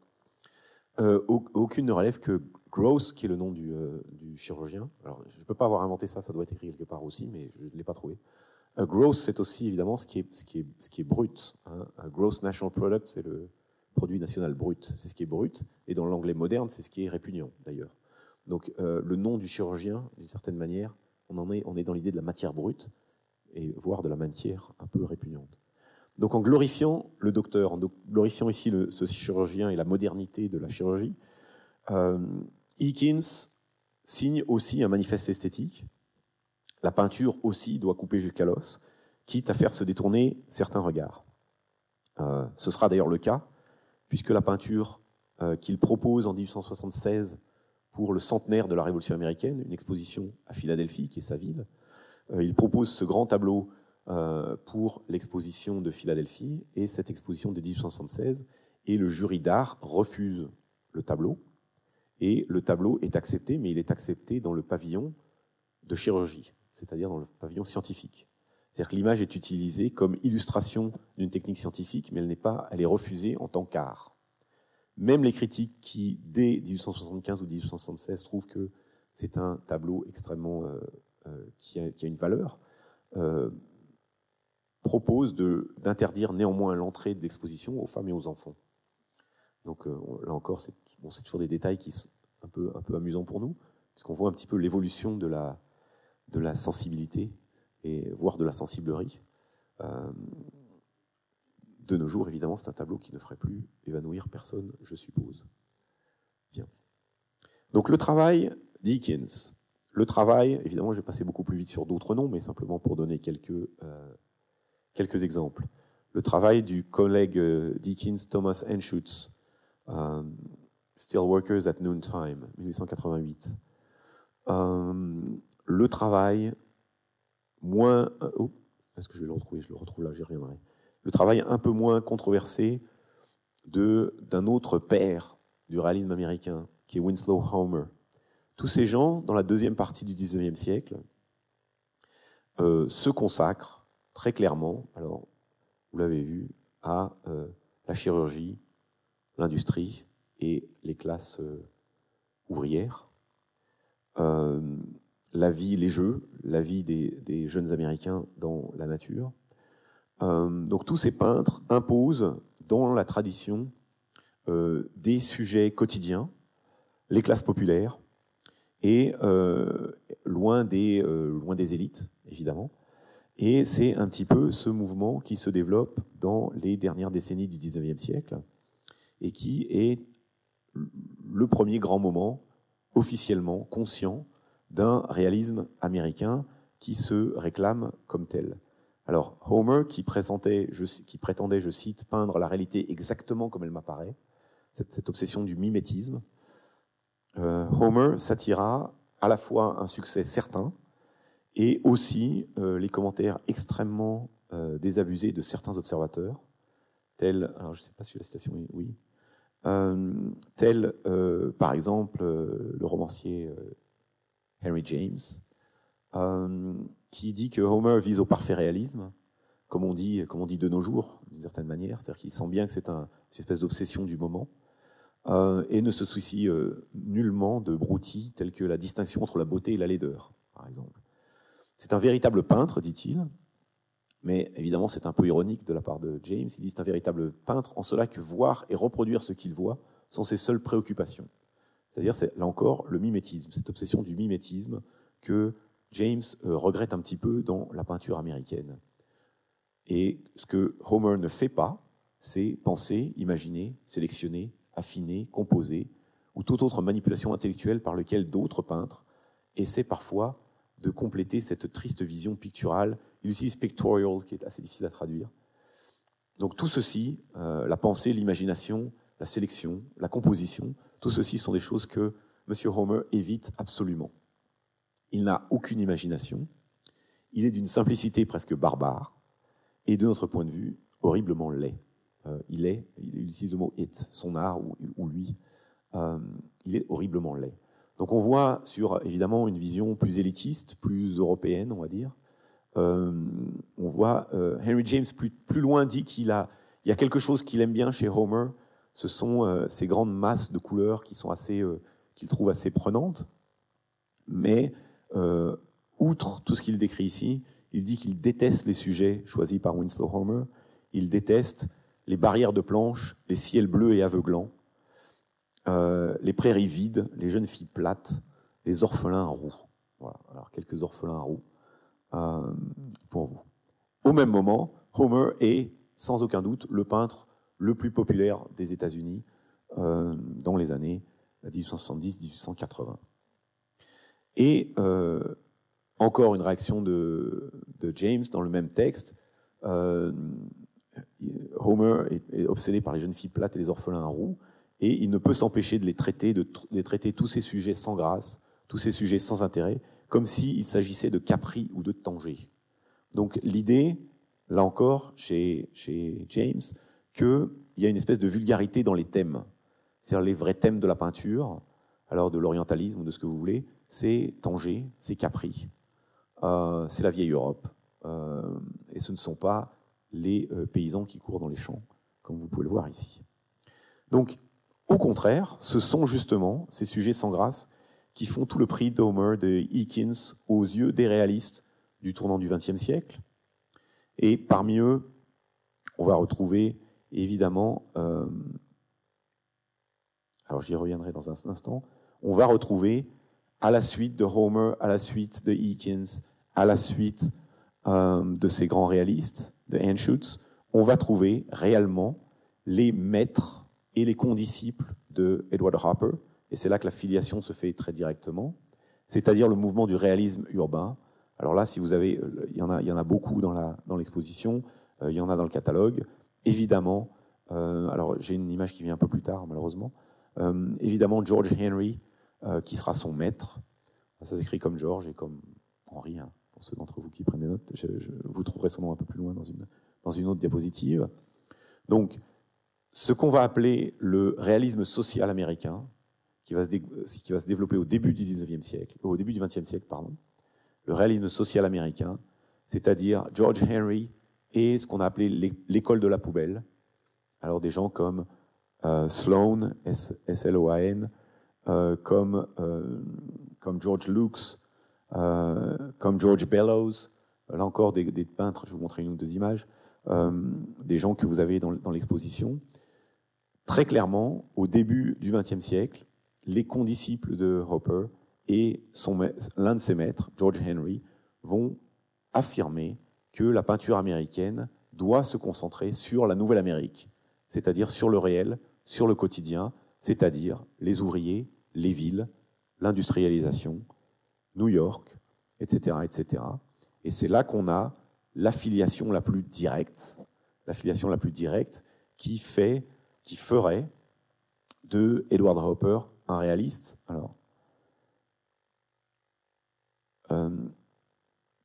aucune ne relève que Gross, qui est le nom du, du chirurgien. Alors, je ne peux pas avoir inventé ça, ça doit être écrit quelque part aussi, mais je ne l'ai pas trouvé. Uh, gross, c'est aussi évidemment ce qui est, ce qui est, ce qui est brut. Hein. gross national product, c'est le produit national brut, c'est ce qui est brut. Et dans l'anglais moderne, c'est ce qui est répugnant d'ailleurs. Donc euh, le nom du chirurgien, d'une certaine manière, on, en est, on est dans l'idée de la matière brute, et voire de la matière un peu répugnante. Donc en glorifiant le docteur, en glorifiant ici ce chirurgien et la modernité de la chirurgie, euh, Eakins signe aussi un manifeste esthétique la peinture aussi doit couper jusqu'à l'os, quitte à faire se détourner certains regards. Euh, ce sera d'ailleurs le cas, puisque la peinture euh, qu'il propose en 1876 pour le centenaire de la Révolution américaine, une exposition à Philadelphie, qui est sa ville, euh, il propose ce grand tableau pour l'exposition de Philadelphie, et cette exposition de 1876, et le jury d'art refuse le tableau, et le tableau est accepté, mais il est accepté dans le pavillon de chirurgie c'est-à-dire dans le pavillon scientifique. C'est-à-dire que l'image est utilisée comme illustration d'une technique scientifique, mais elle n'est pas, elle est refusée en tant qu'art. Même les critiques qui, dès 1875 ou 1876, trouvent que c'est un tableau extrêmement euh, euh, qui, a, une valeur, euh, proposent d'interdire néanmoins l'entrée de l'exposition aux femmes et aux enfants. Donc là encore, c'est toujours des détails qui sont un peu, un peu amusants pour nous, puisqu'on voit un petit peu l'évolution de la, de la sensibilité et voire de la sensiblerie. Euh, de nos jours, évidemment, c'est un tableau qui ne ferait plus évanouir personne, je suppose. Bien. Donc le travail Dickens. Le travail, évidemment, je vais passer beaucoup plus vite sur d'autres noms, mais simplement pour donner quelques, euh, quelques exemples. Le travail du collègue euh, Dickens Thomas Enschutz, Still Workers at Noontime, 1888 le travail moins... Est-ce que je vais retrouver? Je le là, j'y reviendrai. Le travail un peu moins controversé d'un autre père du réalisme américain, qui est Winslow Homer. Tous ces gens, dans la deuxième partie du XIXe siècle, euh, se consacrent très clairement, alors vous l'avez vu, à euh, la chirurgie, l'industrie et les classes euh, ouvrières. La vie, les jeux, la vie des, jeunes Américains dans la nature. donc tous ces peintres imposent dans la tradition des sujets quotidiens, les classes populaires, et loin, des, loin des élites, évidemment. Et c'est un petit peu ce mouvement qui se développe dans les dernières décennies du 19e siècle et qui est le premier grand moment officiellement conscient d'un réalisme américain qui se réclame comme tel. Alors Homer, qui, présentait, qui prétendait, je cite, peindre la réalité exactement comme elle m'apparaît, cette, obsession du mimétisme, euh, Homer s'attira à la fois un succès certain, et aussi euh, les commentaires extrêmement euh, désabusés de certains observateurs, tels, alors je ne sais pas si la citation est, oui, tels par exemple le romancier Henry James, qui dit que Homer vise au parfait réalisme, comme on dit, de nos jours, d'une certaine manière, c'est-à-dire qu'il sent bien que c'est un, une espèce d'obsession du moment, et ne se soucie nullement de broutilles telles que la distinction entre la beauté et la laideur, par exemple. C'est un véritable peintre, dit-il, mais évidemment c'est un peu ironique de la part de James. Il dit c'est un véritable peintre en cela que voir et reproduire ce qu'il voit sont ses seules préoccupations. C'est-à-dire, c'est là encore le mimétisme, cette obsession du mimétisme que James euh, regrette un petit peu dans la peinture américaine. Et ce que Homer ne fait pas, c'est penser, imaginer, sélectionner, affiner, composer, ou toute autre manipulation intellectuelle par laquelle d'autres peintres essaient parfois de compléter cette triste vision picturale. Il utilise pictorial, qui est assez difficile à traduire. Donc tout ceci, euh, la pensée, l'imagination, la sélection, la composition, tout ceci sont des choses que M. Homer évite absolument. Il n'a aucune imagination, il est d'une simplicité presque barbare, et de notre point de vue, horriblement laid. Euh, il est, il utilise le mot it, son art ou, lui, euh, il est horriblement laid. Donc on voit sur évidemment une vision plus élitiste, plus européenne, on va dire. Euh, on voit Henry James plus, plus loin dit qu'il a, il y a quelque chose qu'il aime bien chez Homer. Ce sont euh, ces grandes masses de couleurs assez, qu'il trouve assez prenantes. Mais outre tout ce qu'il décrit ici, il dit qu'il déteste les sujets choisis par Winslow Homer. Il déteste les barrières de planches, les ciels bleus et aveuglants. Euh, les prairies vides, les jeunes filles plates, les orphelins roux. Voilà, alors quelques orphelins roux euh, pour vous. Au même moment, Homer est sans aucun doute le peintre le plus populaire des États-Unis euh, dans les années 1870-1880. Et encore une réaction de, James dans le même texte. Homer est, obsédé par les jeunes filles plates et les orphelins roux et il ne peut s'empêcher de les traiter, de, traiter tous ces sujets sans grâce, tous ces sujets sans intérêt, comme s'il s'agissait de Capri ou de Tanger. Donc l'idée, là encore, chez James, qu'il y a une espèce de vulgarité dans les thèmes. C'est-à-dire les vrais thèmes de la peinture, alors de l'orientalisme ou de ce que vous voulez, c'est Tanger, c'est Capri, euh, c'est la vieille Europe. Euh, et ce ne sont pas les euh, paysans qui courent dans les champs, comme vous pouvez le voir ici. Donc, au contraire, ce sont justement ces sujets sans grâce qui font tout le prix d'Homer, de Eakins, aux yeux des réalistes du tournant du XXe siècle. Et parmi eux, on va retrouver évidemment, euh, alors j'y reviendrai dans un instant, on va retrouver à la suite de Homer, à la suite de Eakins, à la suite euh, de ces grands réalistes, de Anschutz, on va trouver réellement les maîtres et les condisciples de Edward Harper, et c'est là que la filiation se fait très directement, c'est-à-dire le mouvement du réalisme urbain. Alors là, si vous avez, il y en a, il y en a beaucoup dans l'exposition, euh, il y en a dans le catalogue. Évidemment, euh, alors j'ai une image qui vient un peu plus tard, malheureusement. Euh, évidemment, George Henry, qui sera son maître. Ça s'écrit comme George et comme Henry, hein, pour ceux d'entre vous qui prennent des notes. vous trouverez son nom un peu plus loin dans une, dans une autre diapositive. Donc, ce qu'on va appeler le réalisme social américain, qui va, se qui va se développer au début du 19e siècle, au début du 20e siècle, pardon, le réalisme social américain, c'est-à-dire George Henry et ce qu'on a appelé l'école de la poubelle. Alors des gens comme euh, Sloan, S-L-O-A-N, euh, comme, euh, comme George Lukes, comme George Bellows, là encore des, peintres, je vais vous montrer une ou deux images, des gens que vous avez dans l'exposition. Très clairement, au début du XXe siècle, les condisciples de Hopper et l'un de ses maîtres, George Henry, vont affirmer que la peinture américaine doit se concentrer sur la Nouvelle Amérique, c'est-à-dire sur le réel, sur le quotidien, c'est-à-dire les ouvriers, les villes, l'industrialisation, New York, etc. etc. Et c'est là qu'on a l'affiliation la plus directe, l'affiliation la plus directe qui fait, qui ferait de Edward Hopper un réaliste. Alors, euh,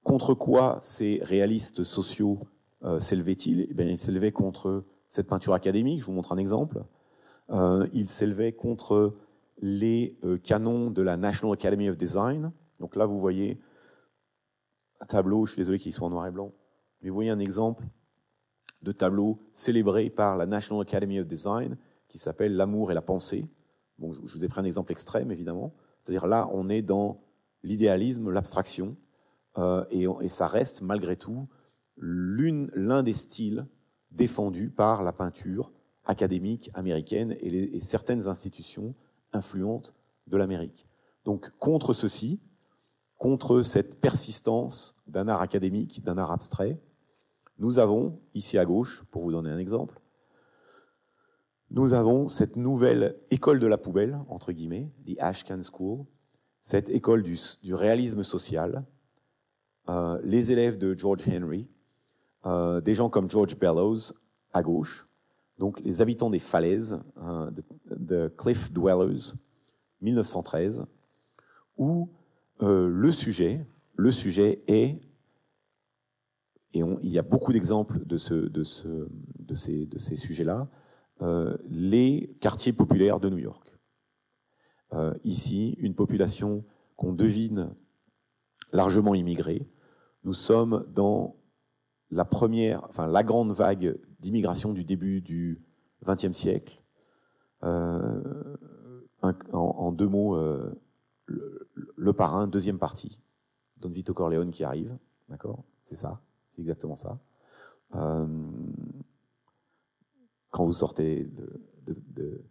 contre quoi ces réalistes sociaux euh, s'élevaient-ils eh Ils s'élevaient contre cette peinture académique. Je vous montre un exemple. Euh, ils s'élevaient contre les canons de la National Academy of Design. Donc là, vous voyez un tableau, je suis désolé qu'il soit en noir et blanc, mais vous voyez un exemple de tableau célébré par la National Academy of Design qui s'appelle L'amour et la pensée. Bon, je vous ai pris un exemple extrême, évidemment. C'est-à-dire là, on est dans l'idéalisme, l'abstraction, euh, et, ça reste malgré tout l'un des styles défendus par la peinture académique américaine et, certaines institutions influentes de l'Amérique. Donc contre ceci, contre cette persistance d'un art académique, d'un art abstrait, nous avons, ici à gauche, pour vous donner un exemple, nous avons cette nouvelle école de la poubelle, entre guillemets, the Ashcan School, cette école du, réalisme social, euh, les élèves de George Henry, euh, des gens comme George Bellows à gauche, donc les habitants des falaises euh, de, Cliff Dwellers, 1913, où le sujet, le sujet est, et il y a beaucoup d'exemples de, ce, de, ce, de ces, de sujets-là, euh, les quartiers populaires de New York. Euh, ici, une population qu'on devine largement immigrée. Nous sommes dans la première, enfin la grande vague d'immigration du début du XXe siècle. Euh, en, deux mots, le, parrain, deuxième partie. Don Vito Corleone qui arrive, d'accord? C'est ça, c'est exactement ça quand vous sortez de,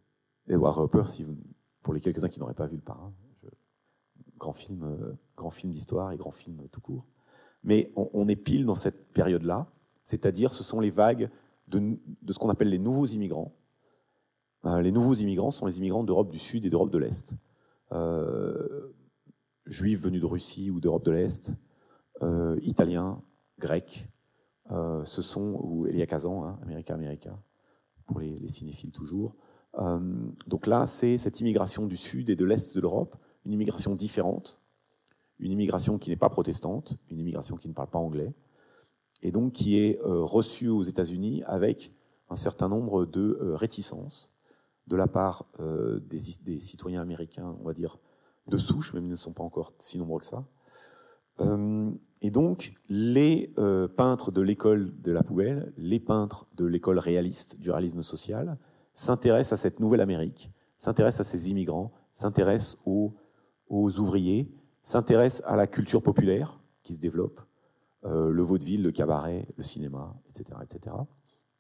Edward Hopper, si pour les quelques-uns qui n'auraient pas vu Le Parrain, grand film, euh, grand film d'histoire et grand film tout court. Mais on, est pile dans cette période-là, c'est-à-dire ce sont les vagues de, ce qu'on appelle les nouveaux immigrants. Euh, les nouveaux immigrants sont les immigrants d'Europe du Sud et d'Europe de l'Est. Euh, juifs venus de Russie ou d'Europe de l'Est, italiens, grecs, ce sont, ou Elia Kazan, hein, America America, pour les, cinéphiles toujours. Euh, donc là, c'est cette immigration du sud et de l'est de l'Europe, une immigration différente, une immigration qui n'est pas protestante, une immigration qui ne parle pas anglais, et donc qui est euh, reçue aux États-Unis avec un certain nombre de euh, réticences de la part des, des, citoyens américains, on va dire, de souche, même ils ne sont pas encore si nombreux que ça. Et donc, les euh, peintres de l'école de la poubelle, les peintres de l'école réaliste, du réalisme social, s'intéressent à cette nouvelle Amérique, s'intéressent à ces immigrants, s'intéressent aux, ouvriers, s'intéressent à la culture populaire qui se développe, euh, le vaudeville, le cabaret, le cinéma, etc. etc.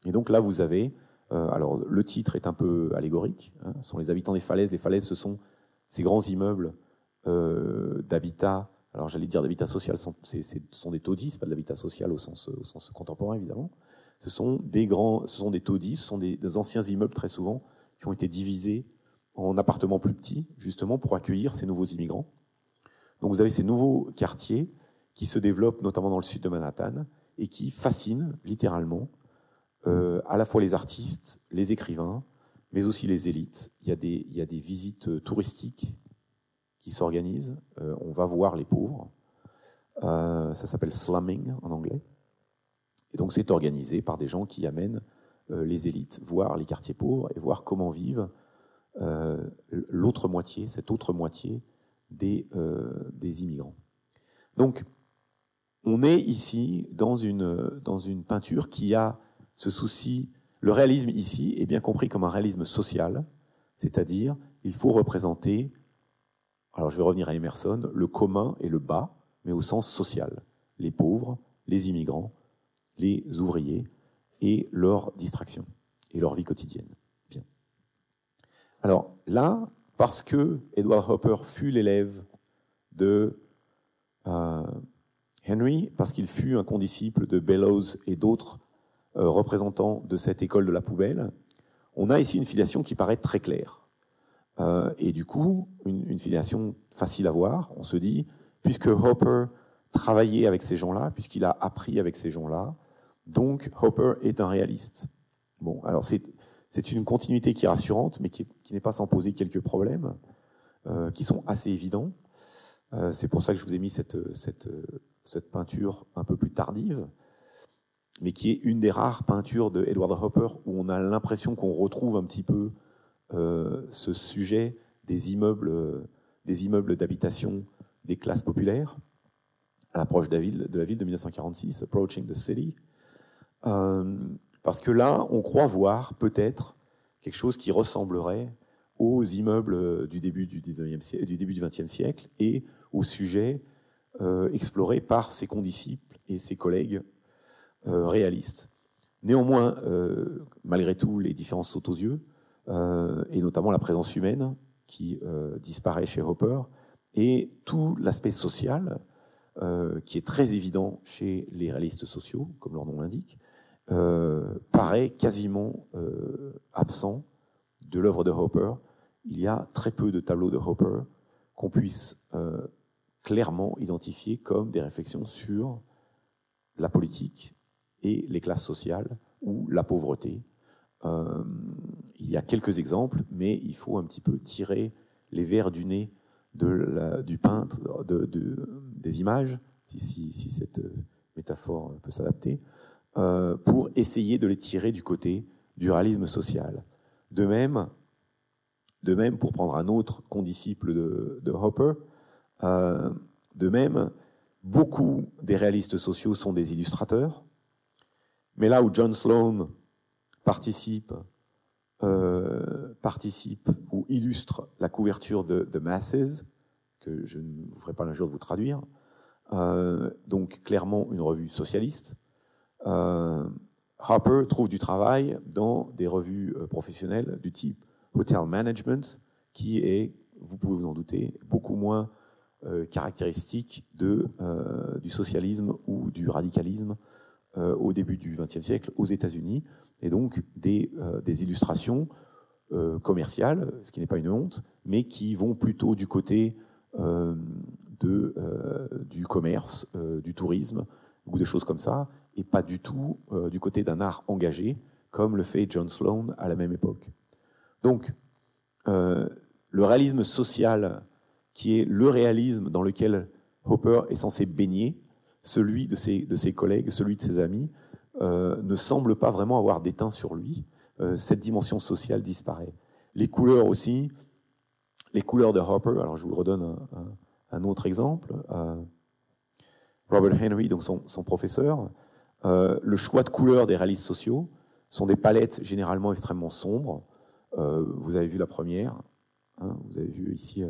Et donc là, vous avez, euh, alors le titre est un peu allégorique, hein, ce sont les habitants des falaises. Les falaises, ce sont ces grands immeubles d'habitat alors j'allais dire d'habitat social, ce sont des taudis, ce pas de l'habitat social au sens, au sens contemporain évidemment. Ce sont des grands, ce sont des taudis, ce sont des, anciens immeubles très souvent qui ont été divisés en appartements plus petits, justement pour accueillir ces nouveaux immigrants. Donc vous avez ces nouveaux quartiers qui se développent notamment dans le sud de Manhattan et qui fascinent littéralement euh, à la fois les artistes, les écrivains, mais aussi les élites. Il y a des, visites touristiques qui s'organise. Euh, on va voir les pauvres. Euh, ça s'appelle slumming en anglais. Et donc c'est organisé par des gens qui amènent les élites, voir les quartiers pauvres et voir comment vivent l'autre moitié, cette autre moitié des, des immigrants. Donc, on est ici dans une, dans une peinture qui a ce souci. Le réalisme ici est bien compris comme un réalisme social, c'est-à-dire il faut représenter, alors je vais revenir à Emerson, le commun et le bas, mais au sens social. Les pauvres, les immigrants, les ouvriers et leurs distractions et leur vie quotidienne. Bien. Alors là, parce que Edward Hopper fut l'élève de euh, Henry, parce qu'il fut un condisciple de Bellows et d'autres euh, représentants de cette école de la poubelle, on a ici une filiation qui paraît très claire. Euh, et du coup, une, filiation facile à voir. On se dit, puisque Hopper travaillait avec ces gens-là, puisqu'il a appris avec ces gens-là, donc Hopper est un réaliste. Bon, alors c'est une continuité qui est rassurante, mais qui, n'est pas sans poser quelques problèmes, euh, qui sont assez évidents. c'est pour ça que je vous ai mis cette, peinture un peu plus tardive, mais qui est une des rares peintures de Edward Hopper où on a l'impression qu'on retrouve un petit peu euh, ce sujet des immeubles, euh, des immeubles d'habitation des classes populaires à l'approche de la ville de, la ville de 1946, Approaching the City. Euh, parce que là, on croit voir peut-être quelque chose qui ressemblerait aux immeubles du début du, 19e, du début du XXe siècle et au sujet euh, exploré par ses condisciples et ses collègues euh, réalistes. Néanmoins, euh, malgré tout, les différences sautent aux yeux, et notamment la présence humaine qui disparaît chez Hopper, et tout l'aspect social, qui est très évident chez les réalistes sociaux, comme leur nom l'indique, paraît quasiment absent de l'œuvre de Hopper. Il y a très peu de tableaux de Hopper qu'on puisse clairement identifiés comme des réflexions sur la politique et les classes sociales ou la pauvreté. Euh, il y a quelques exemples, mais il faut un petit peu tirer les verres du nez du peintre, de, des images, si, cette métaphore peut s'adapter, euh, pour essayer de les tirer du côté du réalisme social. De même, de même pour prendre un autre condisciple de, Hopper, euh, de même, beaucoup des réalistes sociaux sont des illustrateurs. Mais là où John Sloan participe, euh, participe ou illustre la couverture de The Masses, que je ne vous ferai pas l'injure de vous traduire, donc clairement une revue socialiste, Harper trouve du travail dans des revues professionnelles du type Hotel Management, qui est, vous pouvez vous en douter, beaucoup moins euh, euh, du socialisme ou du radicalisme euh, au début du XXe siècle aux États-Unis, et donc des, illustrations commerciales, ce qui n'est pas une honte, mais qui vont plutôt du côté du commerce, du tourisme, ou des choses comme ça, et pas du tout du côté d'un art engagé, comme le fait John Sloan à la même époque. Donc, le réalisme social qui est le réalisme dans lequel Hopper est censé baigner, celui de ses, de ses collègues, celui de ses amis, euh, ne semble pas vraiment avoir déteint sur lui. Euh, cette dimension sociale disparaît. Les couleurs aussi, les couleurs de Hopper, alors je vous redonne un, autre exemple. Euh, Robert Henry, donc son, professeur, le choix de couleurs des réalistes sociaux sont des palettes généralement extrêmement sombres. vous avez vu la première, hein, vous avez vu ici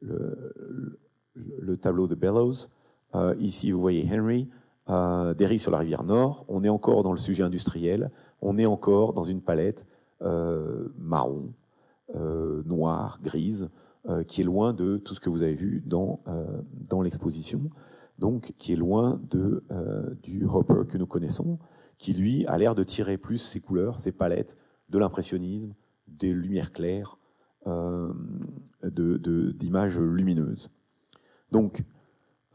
le, tableau de Bellows. Euh, ici, vous voyez Henry, euh, Derry sur la rivière Nord. On est encore dans le sujet industriel. On est encore dans une palette euh, marron, euh, noire, grise, qui est loin de tout ce que vous avez vu dans, dans l'exposition. Donc, qui est loin de, du Hopper que nous connaissons, qui lui a l'air de tirer plus ses couleurs, ses palettes de l'impressionnisme, des lumières claires, euh, d'images lumineuses. Donc,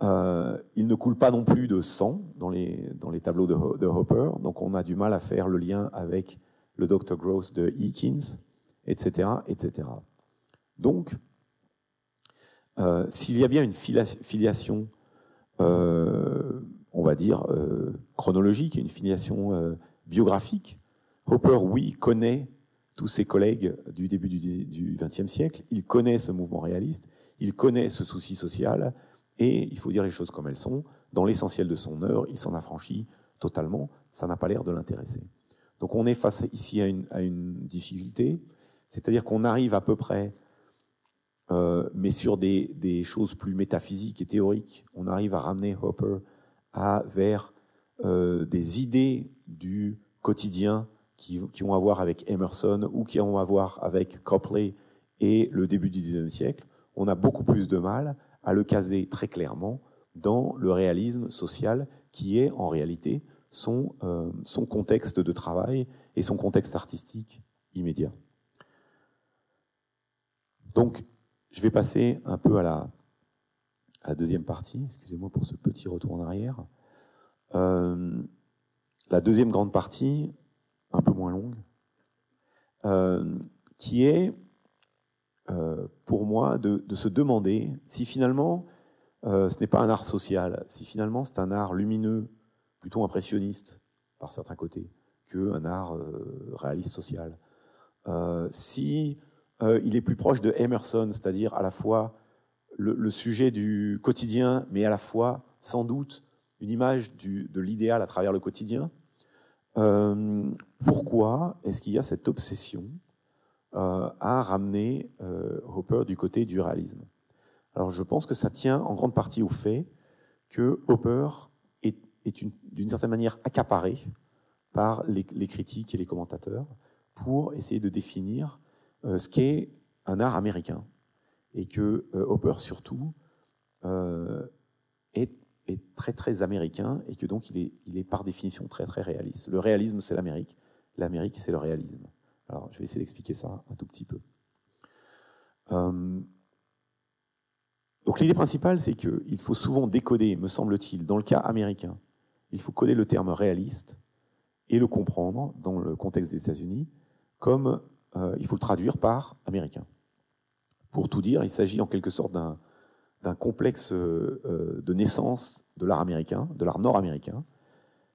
euh, il ne coule pas non plus de sang dans les, dans tableaux de, Hopper, donc on a du mal à faire le lien avec le Dr. Gross de Eakins, etc. etc. Donc, euh, s'il y a bien une filiation, on va dire, chronologique, une filiation biographique. Hopper, oui, connaît tous ses collègues du début du XXe siècle, il connaît ce mouvement réaliste, il connaît ce souci social, et il faut dire les choses comme elles sont, dans l'essentiel de son œuvre, il s'en affranchit totalement, ça n'a pas l'air de l'intéresser. Donc on est face ici à une, difficulté, c'est-à-dire qu'on arrive à peu près, euh, mais sur des, choses plus métaphysiques et théoriques, on arrive à ramener Hopper à, vers euh, des idées du quotidien qui, qui, ont à voir avec Emerson ou qui ont à voir avec Copley et le début du XIXe siècle. On a beaucoup plus de mal à le caser très clairement dans le réalisme social qui est en réalité son, euh, son contexte de travail et son contexte artistique immédiat. Donc, je vais passer un peu à la, deuxième partie. Excusez-moi pour ce petit retour en arrière. Euh, la deuxième grande partie, un peu moins longue, euh, qui est euh, pour moi de, se demander si finalement ce n'est pas un art social, si finalement c'est un art lumineux, plutôt impressionniste par certains côtés, qu'un art réaliste social. si il est plus proche de Emerson, c'est-à-dire à la fois le, sujet du quotidien, mais à la fois sans doute une image de l'idéal à travers le quotidien. pourquoi est-ce qu'il y a cette obsession euh, a ramené euh, Hopper du côté du réalisme? Alors je pense que ça tient en grande partie au fait que Hopper est, d'une certaine manière accaparé par les, critiques et les commentateurs pour essayer de définir euh, ce qu'est un art américain. Et que Hopper, surtout, est, est, très très américain et que donc il est, par définition très très réaliste. Le réalisme, c'est l'Amérique. L'Amérique, c'est le réalisme. Alors, je vais essayer d'expliquer ça un tout petit peu. Euh, donc, l'idée principale, c'est qu'il faut souvent décoder, me semble-t-il, dans le cas américain, il faut coder le terme réaliste et le comprendre dans le contexte des États-Unis comme euh, il faut le traduire par américain. Pour tout dire, il s'agit en quelque sorte d'un complexe euh, de naissance de l'art américain, de l'art nord-américain,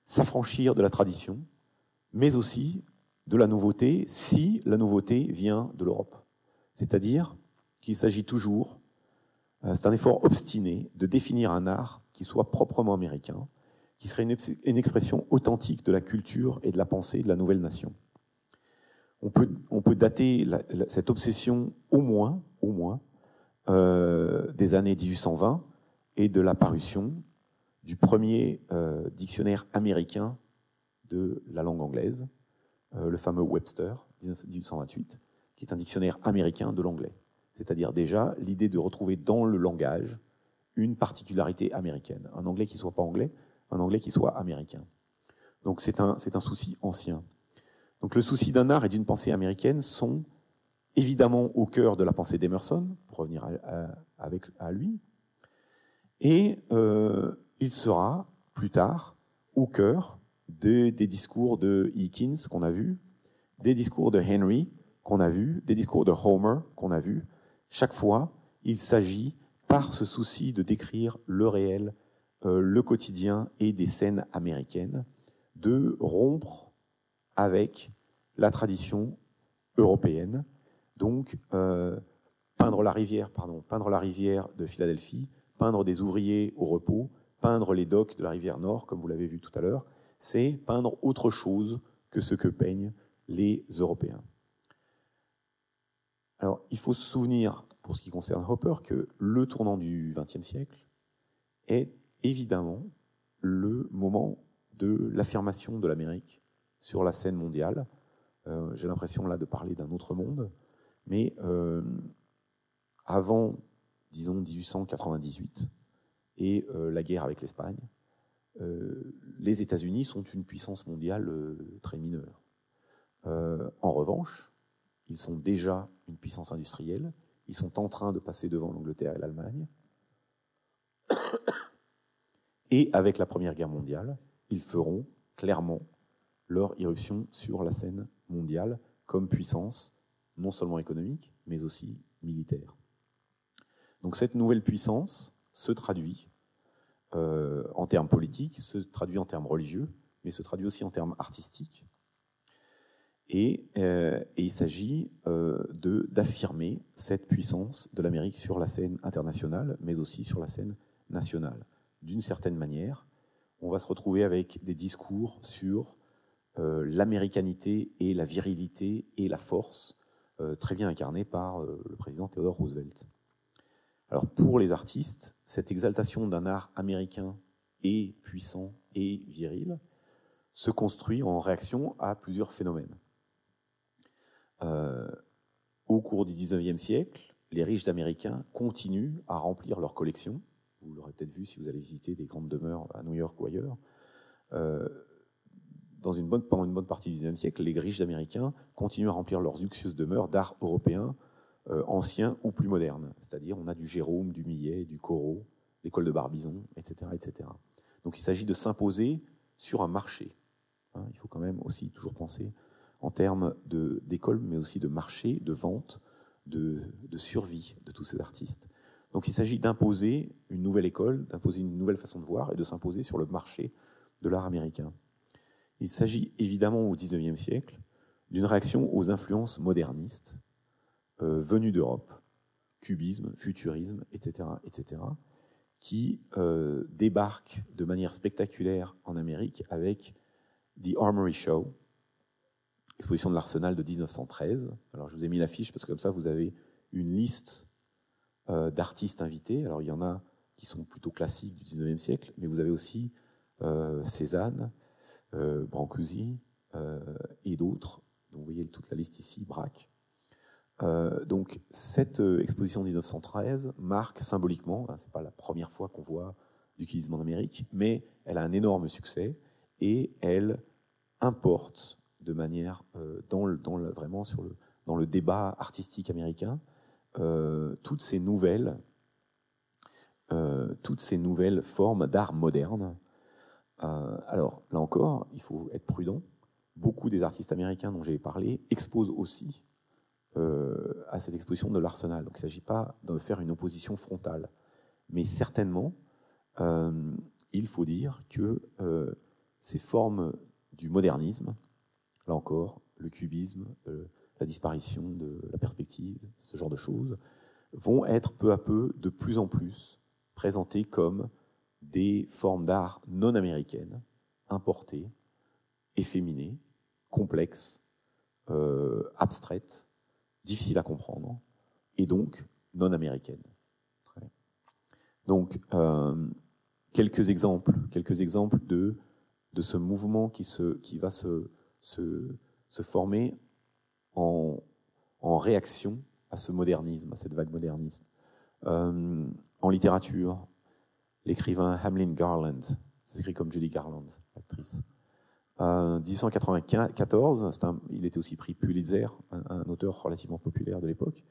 s'affranchir de la tradition, mais aussi de la nouveauté si la nouveauté vient de l'Europe. C'est-à-dire qu'il s'agit toujours, euh, c'est un effort obstiné de définir un art qui soit proprement américain, qui serait une, expression authentique de la culture et de la pensée de la nouvelle nation. On peut, dater cette obsession au moins, au moins euh, des années 1820 et de la parution du premier euh, dictionnaire américain de la langue anglaise, euh, le fameux Webster, 1828, qui est un dictionnaire américain de l'anglais. C'est-à-dire déjà l'idée de retrouver dans le langage une particularité américaine. Un anglais qui ne soit pas anglais, un anglais qui soit américain. Donc c'est un souci ancien. Donc le souci d'un art et d'une pensée américaine sont évidemment au cœur de la pensée d'Emerson, pour revenir à, avec, lui, et euh, il sera plus tard au cœur des discours de Eakins qu'on a vus, des discours de Henry qu'on a vus, des discours de Homer qu'on a vus. Chaque fois, il s'agit, par ce souci de décrire le réel, euh, le quotidien et des scènes américaines, de rompre avec la tradition européenne. Donc, euh, peindre la rivière, peindre la rivière de Philadelphie, peindre des ouvriers au repos, peindre les docks de la rivière Nord, comme vous l'avez vu tout à l'heure, c'est peindre autre chose que ce que peignent les Européens. Alors, il faut se souvenir, pour ce qui concerne Hopper, que le tournant du XXe siècle est évidemment le moment de l'affirmation de l'Amérique sur la scène mondiale. Euh, j'ai l'impression là de parler d'un autre monde, mais euh, avant, disons, 1898 et euh, la guerre avec l'Espagne, les États-Unis sont une puissance mondiale très mineure. En revanche, ils sont déjà une puissance industrielle. Ils sont en train de passer devant l'Angleterre et l'Allemagne. Et avec la Première Guerre mondiale, ils feront clairement leur irruption sur la scène mondiale comme puissance non seulement économique, mais aussi militaire. Donc cette nouvelle puissance se traduit euh, en termes politiques, se traduit en termes religieux, mais se traduit aussi en termes artistiques. Et, et il s'agit d'affirmer cette puissance de l'Amérique sur la scène internationale, mais aussi sur la scène nationale. D'une certaine manière, on va se retrouver avec des discours sur euh, l'américanité et la virilité et la force, euh, très bien incarnée par euh, le président Theodore Roosevelt. Alors pour les artistes, cette exaltation d'un art américain et puissant et viril se construit en réaction à plusieurs phénomènes. au cours du XIXe siècle, les riches d'Américains continuent à remplir leurs collections vous l'aurez peut-être vu si vous allez visiter des grandes demeures à New York ou ailleurs, pendant une bonne partie du XIXe siècle, les riches américains continuent à remplir leurs luxueuses demeures d'art européen, euh, anciens ou plus modernes. C'est-à-dire, on a du Jérôme, du Millet, du Corot, l'école de Barbizon, etc.. Donc il s'agit de s'imposer sur un marché. Hein, il faut quand même aussi toujours penser en termes d'école, mais aussi de marché, de vente, de survie de tous ces artistes. Donc il s'agit d'imposer une nouvelle école, d'imposer une nouvelle façon de voir et de s'imposer sur le marché de l'art américain. Il s'agit évidemment au XIXe siècle d'une réaction aux influences modernistes euh, venues d'Europe, cubisme, futurisme, etc., etc., qui euh, débarquent de manière spectaculaire en Amérique avec The Armory Show, exposition de l'Arsenal de 1913. Alors je vous ai mis l'affiche parce que comme ça vous avez une liste euh, d'artistes invités. Alors il y en a qui sont plutôt classiques du 19e siècle, mais vous avez aussi Cézanne, Brancusi euh, et d'autres. Donc vous voyez toute la liste ici, Braque. donc cette exposition de 1913 marque symboliquement, hein, c'est pas la première fois qu'on voit du cubisme en Amérique, mais elle a un énorme succès et elle importe de manière dans, le, vraiment sur le, dans le débat artistique américain euh, toutes ces nouvelles, euh, toutes ces nouvelles formes d'art moderne. Euh, alors là encore, il faut être prudent. Beaucoup des artistes américains dont j'ai parlé exposent aussi à cette exposition de l'Arsenal. Donc il ne s'agit pas de faire une opposition frontale, mais certainement, il faut dire que ces formes du modernisme, là encore, le cubisme, la disparition de la perspective, ce genre de choses, vont être peu à peu de plus en plus présentées comme des formes d'art non américaines, importées, efféminées, complexes, euh, abstraites, difficiles à comprendre, et donc non américaines. Donc, euh, quelques exemples, quelques exemples de, de ce mouvement qui, va se former en, réaction à ce modernisme, à cette vague moderniste. Euh, en littérature, l'écrivain Hamlin Garland, c'est s'écrit comme Judy Garland, actrice. Euh, 1894, il était aussi pris Pulitzer, un, auteur relativement populaire de l'époque.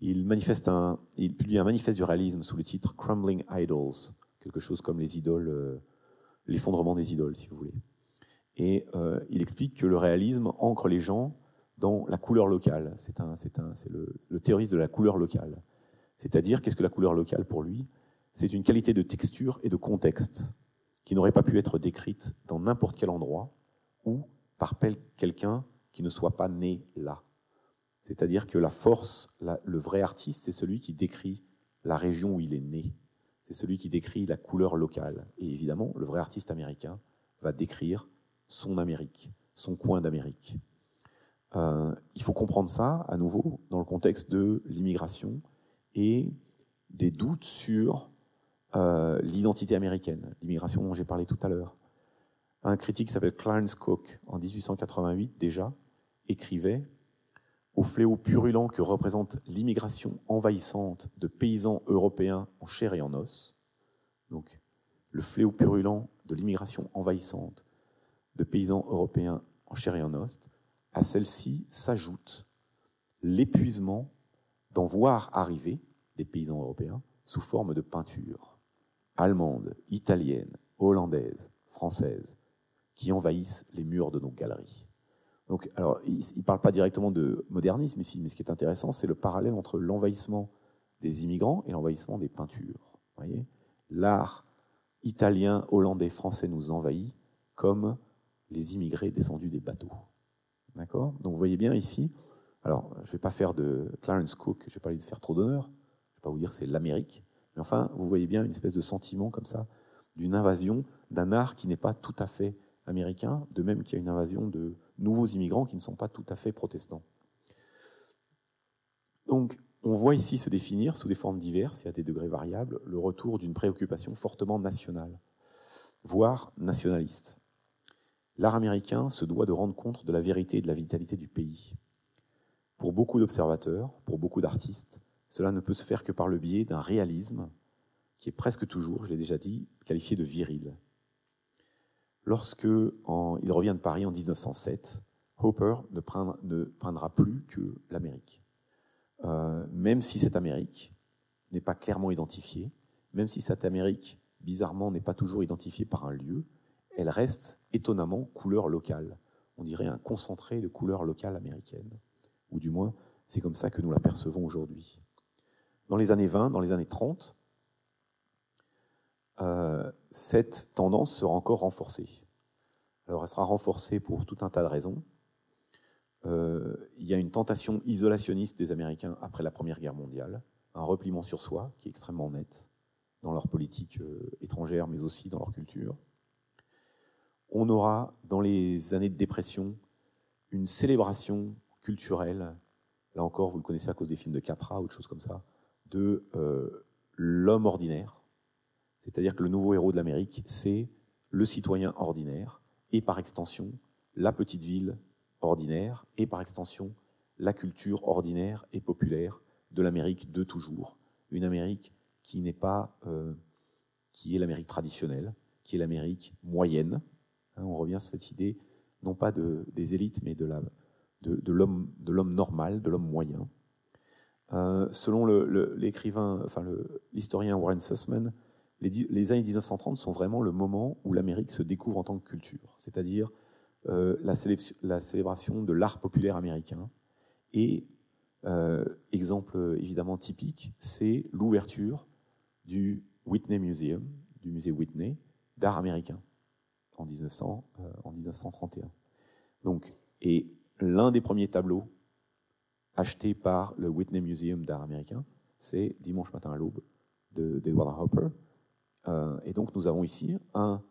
Il, publie un manifeste du réalisme sous le titre Crumbling Idols, quelque chose comme les idoles, euh, l'effondrement des idoles, si vous voulez. Et euh, il explique que le réalisme ancre les gens dans la couleur locale. C'est le, théoriste de la couleur locale. C'est-à-dire, qu'est-ce que la couleur locale pour lui? C'est une qualité de texture et de contexte qui n'aurait pas pu être décrite dans n'importe quel endroit ou par quelqu'un qui ne soit pas né là. C'est-à-dire que la force, le vrai artiste, c'est celui qui décrit la région où il est né. C'est celui qui décrit la couleur locale. Et évidemment, le vrai artiste américain va décrire son Amérique, son coin d'Amérique. Euh, il faut comprendre ça, à nouveau, dans le contexte de l'immigration et des doutes sur euh, l'identité américaine, l'immigration dont j'ai parlé tout à l'heure. Un critique qui s'appelle Clarence Cook, en 1888 déjà, écrivait Au fléau purulent que représente l'immigration envahissante de paysans européens en chair et en os, donc le fléau purulent de l'immigration envahissante de paysans européens en chair et en os, à celle-ci s'ajoute l'épuisement d'en voir arriver des paysans européens sous forme de peinture, allemandes, italiennes, hollandaises, françaises, qui envahissent les murs de nos galeries. Donc, alors, il ne parle pas directement de modernisme ici, mais ce qui est intéressant, c'est le parallèle entre l'envahissement des immigrants et l'envahissement des peintures. Voyez? L'art italien, hollandais, français nous envahit comme les immigrés descendus des bateaux. D'accord? Donc vous voyez bien ici, alors je ne vais pas faire de Clarence Cook, je ne vais pas lui faire trop d'honneur, je ne vais pas vous dire c'est l'Amérique, mais enfin, vous voyez bien une espèce de sentiment comme ça, d'une invasion d'un art qui n'est pas tout à fait américain, de même qu'il y a une invasion de nouveaux immigrants qui ne sont pas tout à fait protestants. Donc, on voit ici se définir, sous des formes diverses et à des degrés variables, le retour d'une préoccupation fortement nationale, voire nationaliste. L'art américain se doit de rendre compte de la vérité et de la vitalité du pays. Pour beaucoup d'observateurs, pour beaucoup d'artistes, cela ne peut se faire que par le biais d'un réalisme qui est presque toujours, je l'ai déjà dit, qualifié de viril. Lorsque il revient de Paris en 1907, Hopper ne, peindra plus que l'Amérique. Euh, même si cette Amérique n'est pas clairement identifiée, même si cette Amérique, bizarrement, n'est pas toujours identifiée par un lieu, elle reste étonnamment couleur locale. On dirait un concentré de couleurs locales américaines. Ou du moins, c'est comme ça que nous la percevons aujourd'hui. Dans les années 20, dans les années 30, euh, cette tendance sera encore renforcée. Alors elle sera renforcée pour tout un tas de raisons. Euh, il y a une tentation isolationniste des Américains après la Première Guerre mondiale, un repliement sur soi qui est extrêmement net dans leur politique euh, étrangère, mais aussi dans leur culture. On aura, dans les années de dépression, une célébration culturelle, là encore, vous le connaissez à cause des films de Capra ou de choses comme ça, de euh, l'homme ordinaire. C'est-à-dire que le nouveau héros de l'Amérique, c'est le citoyen ordinaire, et par extension, la petite ville ordinaire et par extension la culture ordinaire et populaire de l'Amérique de toujours. Une Amérique qui n'est pas, euh, qui est l'Amérique traditionnelle, qui est l'Amérique moyenne. Hein, on revient sur cette idée, non pas de, des élites, mais de l'homme de, de normal, de l'homme moyen. Euh, selon l'écrivain, enfin l'historien Warren Sussman, les, années 1930 sont vraiment le moment où l'Amérique se découvre en tant que culture, c'est-à-dire euh, la, célébration de l'art populaire américain. Et euh, exemple évidemment typique, c'est l'ouverture du Whitney Museum, du musée Whitney, d'art américain en, 1900, en 1931. Donc, et l'un des premiers tableaux achetés par le Whitney Museum d'art américain, c'est Dimanche matin à l'aube d'Edward Hopper. et donc nous avons ici un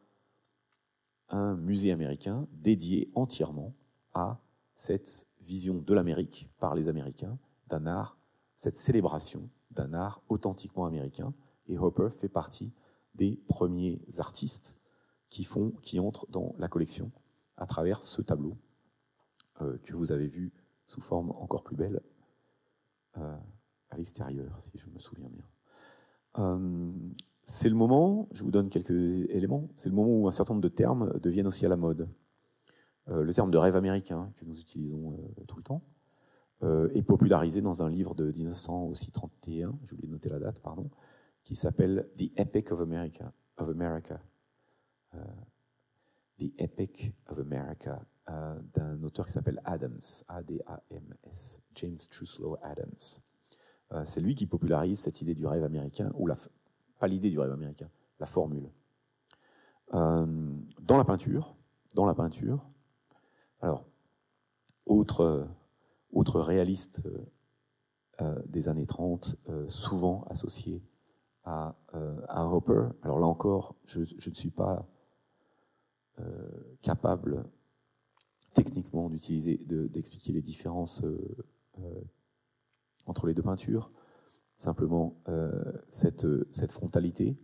un musée américain dédié entièrement à cette vision de l'Amérique par les Américains, d'un art, cette célébration d'un art authentiquement américain. Et Hopper fait partie des premiers artistes qui, font, qui entrent dans la collection à travers ce tableau euh, que vous avez vu sous forme encore plus belle euh, à l'extérieur, si je me souviens bien. Euh, c'est le moment, je vous donne quelques éléments, c'est le moment où un certain nombre de termes deviennent aussi à la mode. Euh, le terme de rêve américain, que nous utilisons tout le temps, est popularisé dans un livre de 1931, j'ai oublié de noter la date, pardon, qui s'appelle The Epic of America. Of America. The Epic of America, d'un auteur qui s'appelle Adams, A-D-A-M-S, James Truslow Adams. c'est lui qui popularise cette idée du rêve américain, ou la, pas l'idée du rêve américain, la formule. Euh, dans la peinture, dans la peinture, alors, autre, autre réaliste euh, des années 30, euh, souvent associé à, à, Hopper, alors là encore, je ne suis pas capable techniquement d'utiliser, d'expliquer les différences entre les deux peintures simplement euh, cette, cette, frontalité.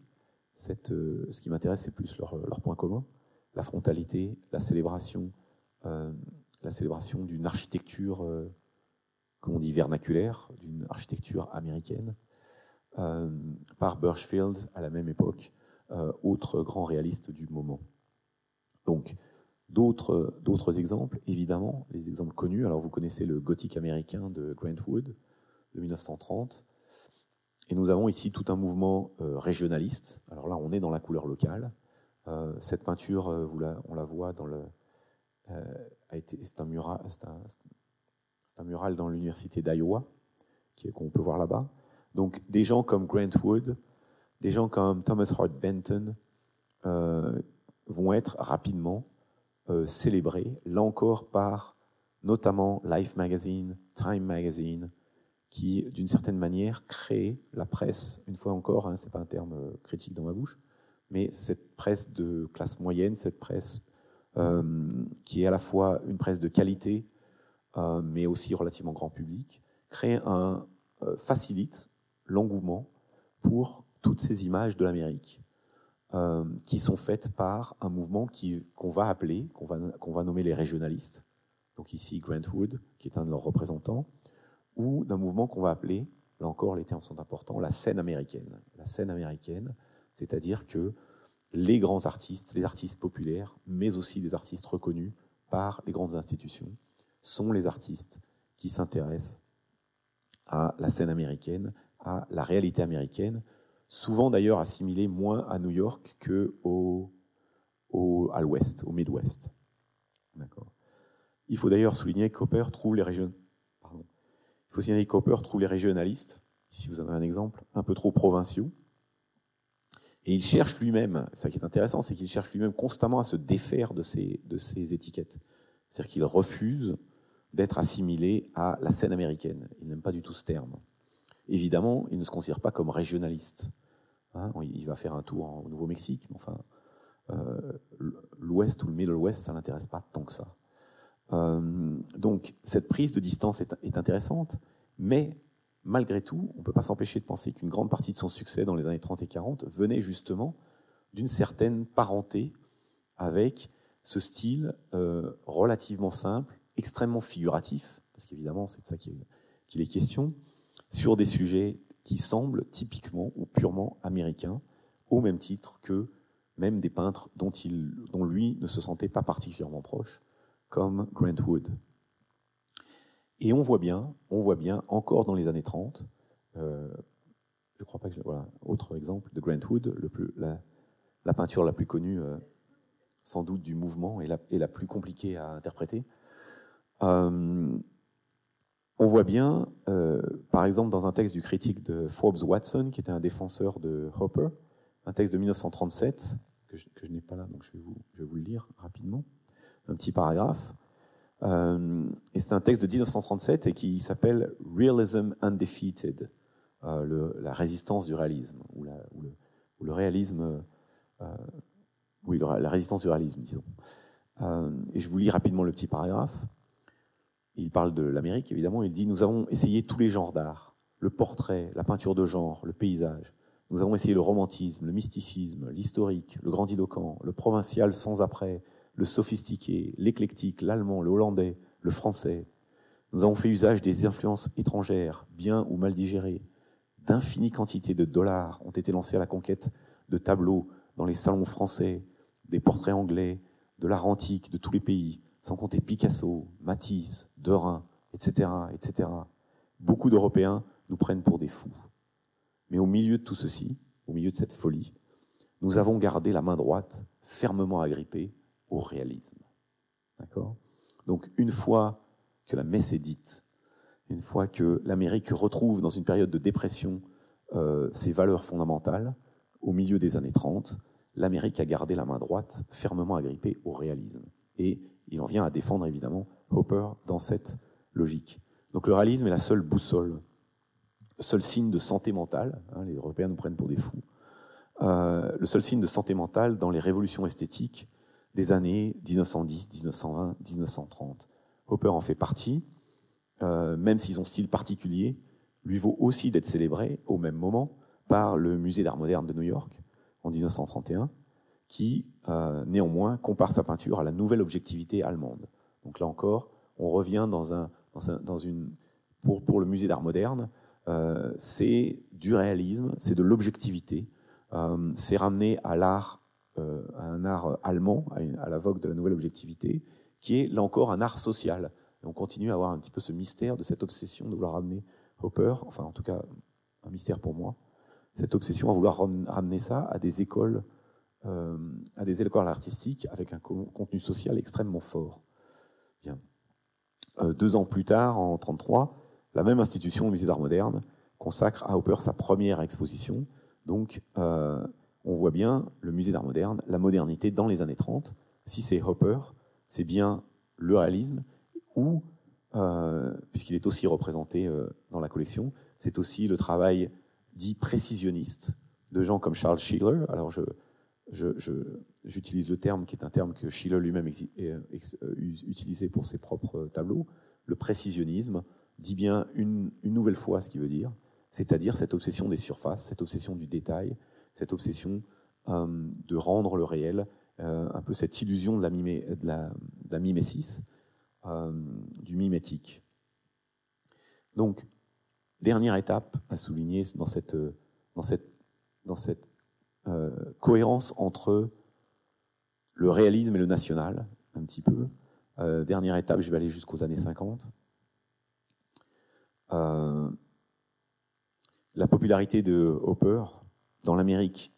Euh, ce qui m'intéresse, c'est plus leur, leur, point commun, la frontalité, la célébration, euh, la célébration d'une architecture, comme on dit, vernaculaire, d'une architecture américaine, par Birchfield à la même époque, autre grand réaliste du moment. Donc, d'autres exemples, évidemment, les exemples connus. Alors, vous connaissez le gothique américain de Grant Wood de 1930. Et nous avons ici tout un mouvement euh, régionaliste. Alors là, on est dans la couleur locale. Euh, cette peinture, euh, on la voit dans le, c'est un mural, c'est un, mural dans l'université d'Iowa qu'on peut voir là-bas. Donc des gens comme Grant Wood, des gens comme Thomas Hart Benton vont être rapidement célébrés, là encore par notamment Life Magazine, Time Magazine, qui, d'une certaine manière, crée la presse, une fois encore, hein, ce n'est pas un terme euh, critique dans ma bouche, mais cette presse de classe moyenne, cette presse euh, qui est à la fois une presse de qualité, euh, mais aussi relativement grand public, crée un, facilite l'engouement pour toutes ces images de l'Amérique, qui sont faites par un mouvement qu'on va appeler, qu'on va, qu'on va nommer les régionalistes, donc ici Grant Wood, qui est un de leurs représentants, ou d'un mouvement qu'on va appeler, là encore les termes sont importants, la scène américaine. La scène américaine, c'est-à-dire que les grands artistes, les artistes populaires, mais aussi les artistes reconnus par les grandes institutions, sont les artistes qui s'intéressent à la scène américaine, à la réalité américaine, souvent d'ailleurs assimilée moins à New York que au, à l'ouest, au Midwest. Il faut d'ailleurs souligner que Cooper trouve les régions faut signaler Cooper trouve les régionalistes, ici vous en avez un exemple, un peu trop provinciaux. Et il cherche lui-même, ça qui est intéressant, c'est qu'il cherche lui-même constamment à se défaire de ces, de ces étiquettes. C'est-à-dire qu'il refuse d'être assimilé à la scène américaine. Il n'aime pas du tout ce terme. Évidemment, il ne se considère pas comme régionaliste. Hein. il va faire un tour au Nouveau-Mexique, mais enfin, euh, l'Ouest ou le Middle West, ça ne l'intéresse pas tant que ça. Euh, donc cette prise de distance est, intéressante, mais malgré tout, on ne peut pas s'empêcher de penser qu'une grande partie de son succès dans les années 30 et 40 venait justement d'une certaine parenté avec ce style euh, relativement simple, extrêmement figuratif, parce qu'évidemment c'est de ça qu'il est question, sur des sujets qui semblent typiquement ou purement américains, au même titre que même des peintres dont, lui ne se sentait pas particulièrement proche, comme Grant Wood. Et on voit bien, on voit bien, encore dans les années 30, euh, je crois pas que voilà, autre exemple de Grant Wood, le plus, la, peinture la plus connue, euh, sans doute du mouvement et la, et la plus compliquée à interpréter. Euh, on voit bien, par exemple, dans un texte du critique de Forbes Watson, qui était un défenseur de Hopper, un texte de 1937 que je, n'ai pas là, donc je vais, vous, le lire rapidement un petit paragraphe. Euh, et c'est un texte de 1937 et qui s'appelle Realism Undefeated, euh, la résistance du réalisme, ou, le, réalisme, euh, oui, la résistance du réalisme, disons. et je vous lis rapidement le petit paragraphe. Il parle de l'Amérique, évidemment. Il dit Nous avons essayé tous les genres d'art le portrait, la peinture de genre, le paysage. Nous avons essayé le romantisme, le mysticisme, l'historique, le grandiloquent, le provincial sans après, le sophistiqué, l'éclectique, l'allemand, le hollandais, le français. Nous avons fait usage des influences étrangères, bien ou mal digérées. D'infinies quantités de dollars ont été lancés à la conquête de tableaux dans les salons français, des portraits anglais, de l'art antique de tous les pays, sans compter Picasso, Matisse, Derain, etc., etc. Beaucoup d'Européens nous prennent pour des fous. Mais au milieu de tout ceci, au milieu de cette folie, nous avons gardé la main droite fermement agrippée au réalisme. D'accord? Donc, une fois que la messe est dite, une fois que l'Amérique retrouve dans une période de dépression euh, ses valeurs fondamentales, au milieu des années 30, l'Amérique a gardé la main droite fermement agrippée au réalisme. Et il en vient à défendre évidemment Hopper dans cette logique. Donc le réalisme est la seule boussole, le seul signe de santé mentale, hein, les Européens nous prennent pour des fous, euh, le seul signe de santé mentale dans les révolutions esthétiques des années 1910, 1920, 1930. Hopper en fait partie, euh, même si son style particulier lui vaut aussi d'être célébré au même moment par le Musée d'art moderne de New York en 1931, qui euh, néanmoins compare sa peinture à la nouvelle objectivité allemande. Donc là encore, on revient dans, un, dans, une... Pour, pour, le Musée d'art moderne, euh, c'est du réalisme, c'est de l'objectivité, c'est ramené à l'art euh, un art allemand, à, la vogue de la nouvelle objectivité, qui est là encore un art social. Et on continue à avoir un petit peu ce mystère de cette obsession de vouloir ramener Hopper, enfin en tout cas un mystère pour moi, cette obsession à vouloir ramener ça à des écoles, euh, à des écoles artistiques avec un contenu social extrêmement fort. Bien. Euh, deux ans plus tard, en 1933, la même institution, le Musée d'Art moderne, consacre à Hopper sa première exposition. Donc, on voit bien le musée d'art moderne, la modernité dans les années 30. Si c'est Hopper, c'est bien le réalisme ou puisqu'il est aussi représenté dans la collection. C'est aussi le travail dit précisionniste de gens comme Charles Schiller. Alors je, j'utilise le terme qui est un terme que Schiller lui-même utilisait pour ses propres tableaux. Le précisionnisme dit bien une, nouvelle fois ce qu'il veut dire, c'est-à-dire cette obsession des surfaces, cette obsession du détail, cette obsession euh, de rendre le réel, euh, un peu cette illusion de la, mimésis, euh, du mimétique. Donc, dernière étape à souligner dans cette, dans cette, dans cette cohérence entre le réalisme et le national, un petit peu. dernière étape, je vais aller jusqu'aux années 50. Euh, la popularité de Hopper dans l'Amérique,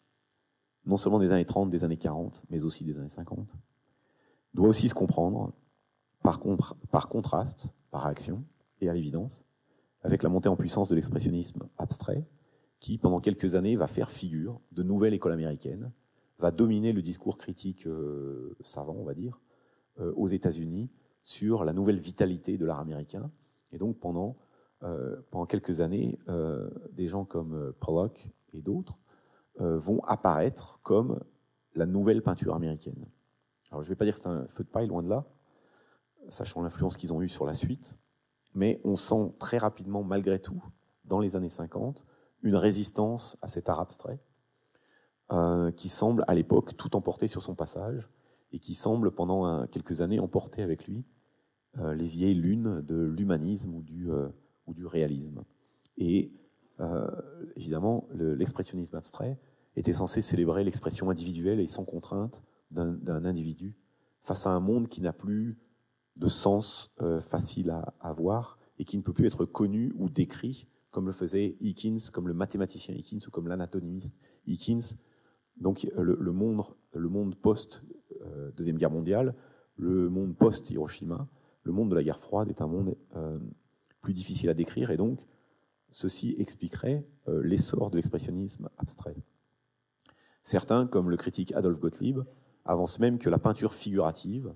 non seulement des années 30, des années 40, mais aussi des années 50, doit aussi se comprendre par, par contraste, par réaction et à l'évidence, avec la montée en puissance de l'expressionnisme abstrait, qui, pendant quelques années, va faire figure de nouvelle école américaine, va dominer le discours critique euh, savant, on va dire, euh, aux États-Unis sur la nouvelle vitalité de l'art américain. Et donc, pendant euh, pendant quelques années, des gens comme Pollock et d'autres vont apparaître comme la nouvelle peinture américaine. Alors je ne vais pas dire que c'est un feu de paille, loin de là, sachant l'influence qu'ils ont eue sur la suite, mais on sent très rapidement, malgré tout, dans les années 50, une résistance à cet art abstrait, qui semble à l'époque tout emporter sur son passage, et qui semble pendant quelques années emporter avec lui les vieilles lunes de l'humanisme ou du, du réalisme. Et euh, évidemment, l'expressionnisme abstrait était censé célébrer l'expression individuelle et sans contrainte d'un individu face à un monde qui n'a plus de sens euh, facile à, à, voir et qui ne peut plus être connu ou décrit comme le faisait Hickins, comme le mathématicien Hickins ou comme l'anatomiste Hickins. Donc le, monde, le monde post-Deuxième euh, Guerre mondiale, le monde post-Hiroshima, le monde de la guerre froide est un monde plus difficile à décrire, et donc ceci expliquerait euh, l'essor de l'expressionnisme abstrait. Certains, comme le critique Adolf Gottlieb, avancent même que la peinture figurative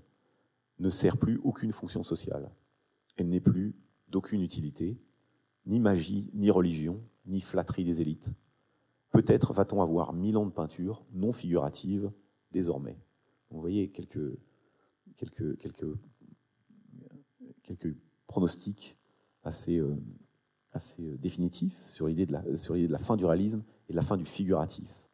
ne sert plus aucune fonction sociale. Elle n'est plus d'aucune utilité, ni magie, ni religion, ni flatterie des élites. Peut-être va-t-on avoir mille ans de peinture non figurative désormais. vous voyez quelques, pronostics assez, euh, euh, définitif sur l'idée de, la, sur de la fin du réalisme et de la fin du figuratif.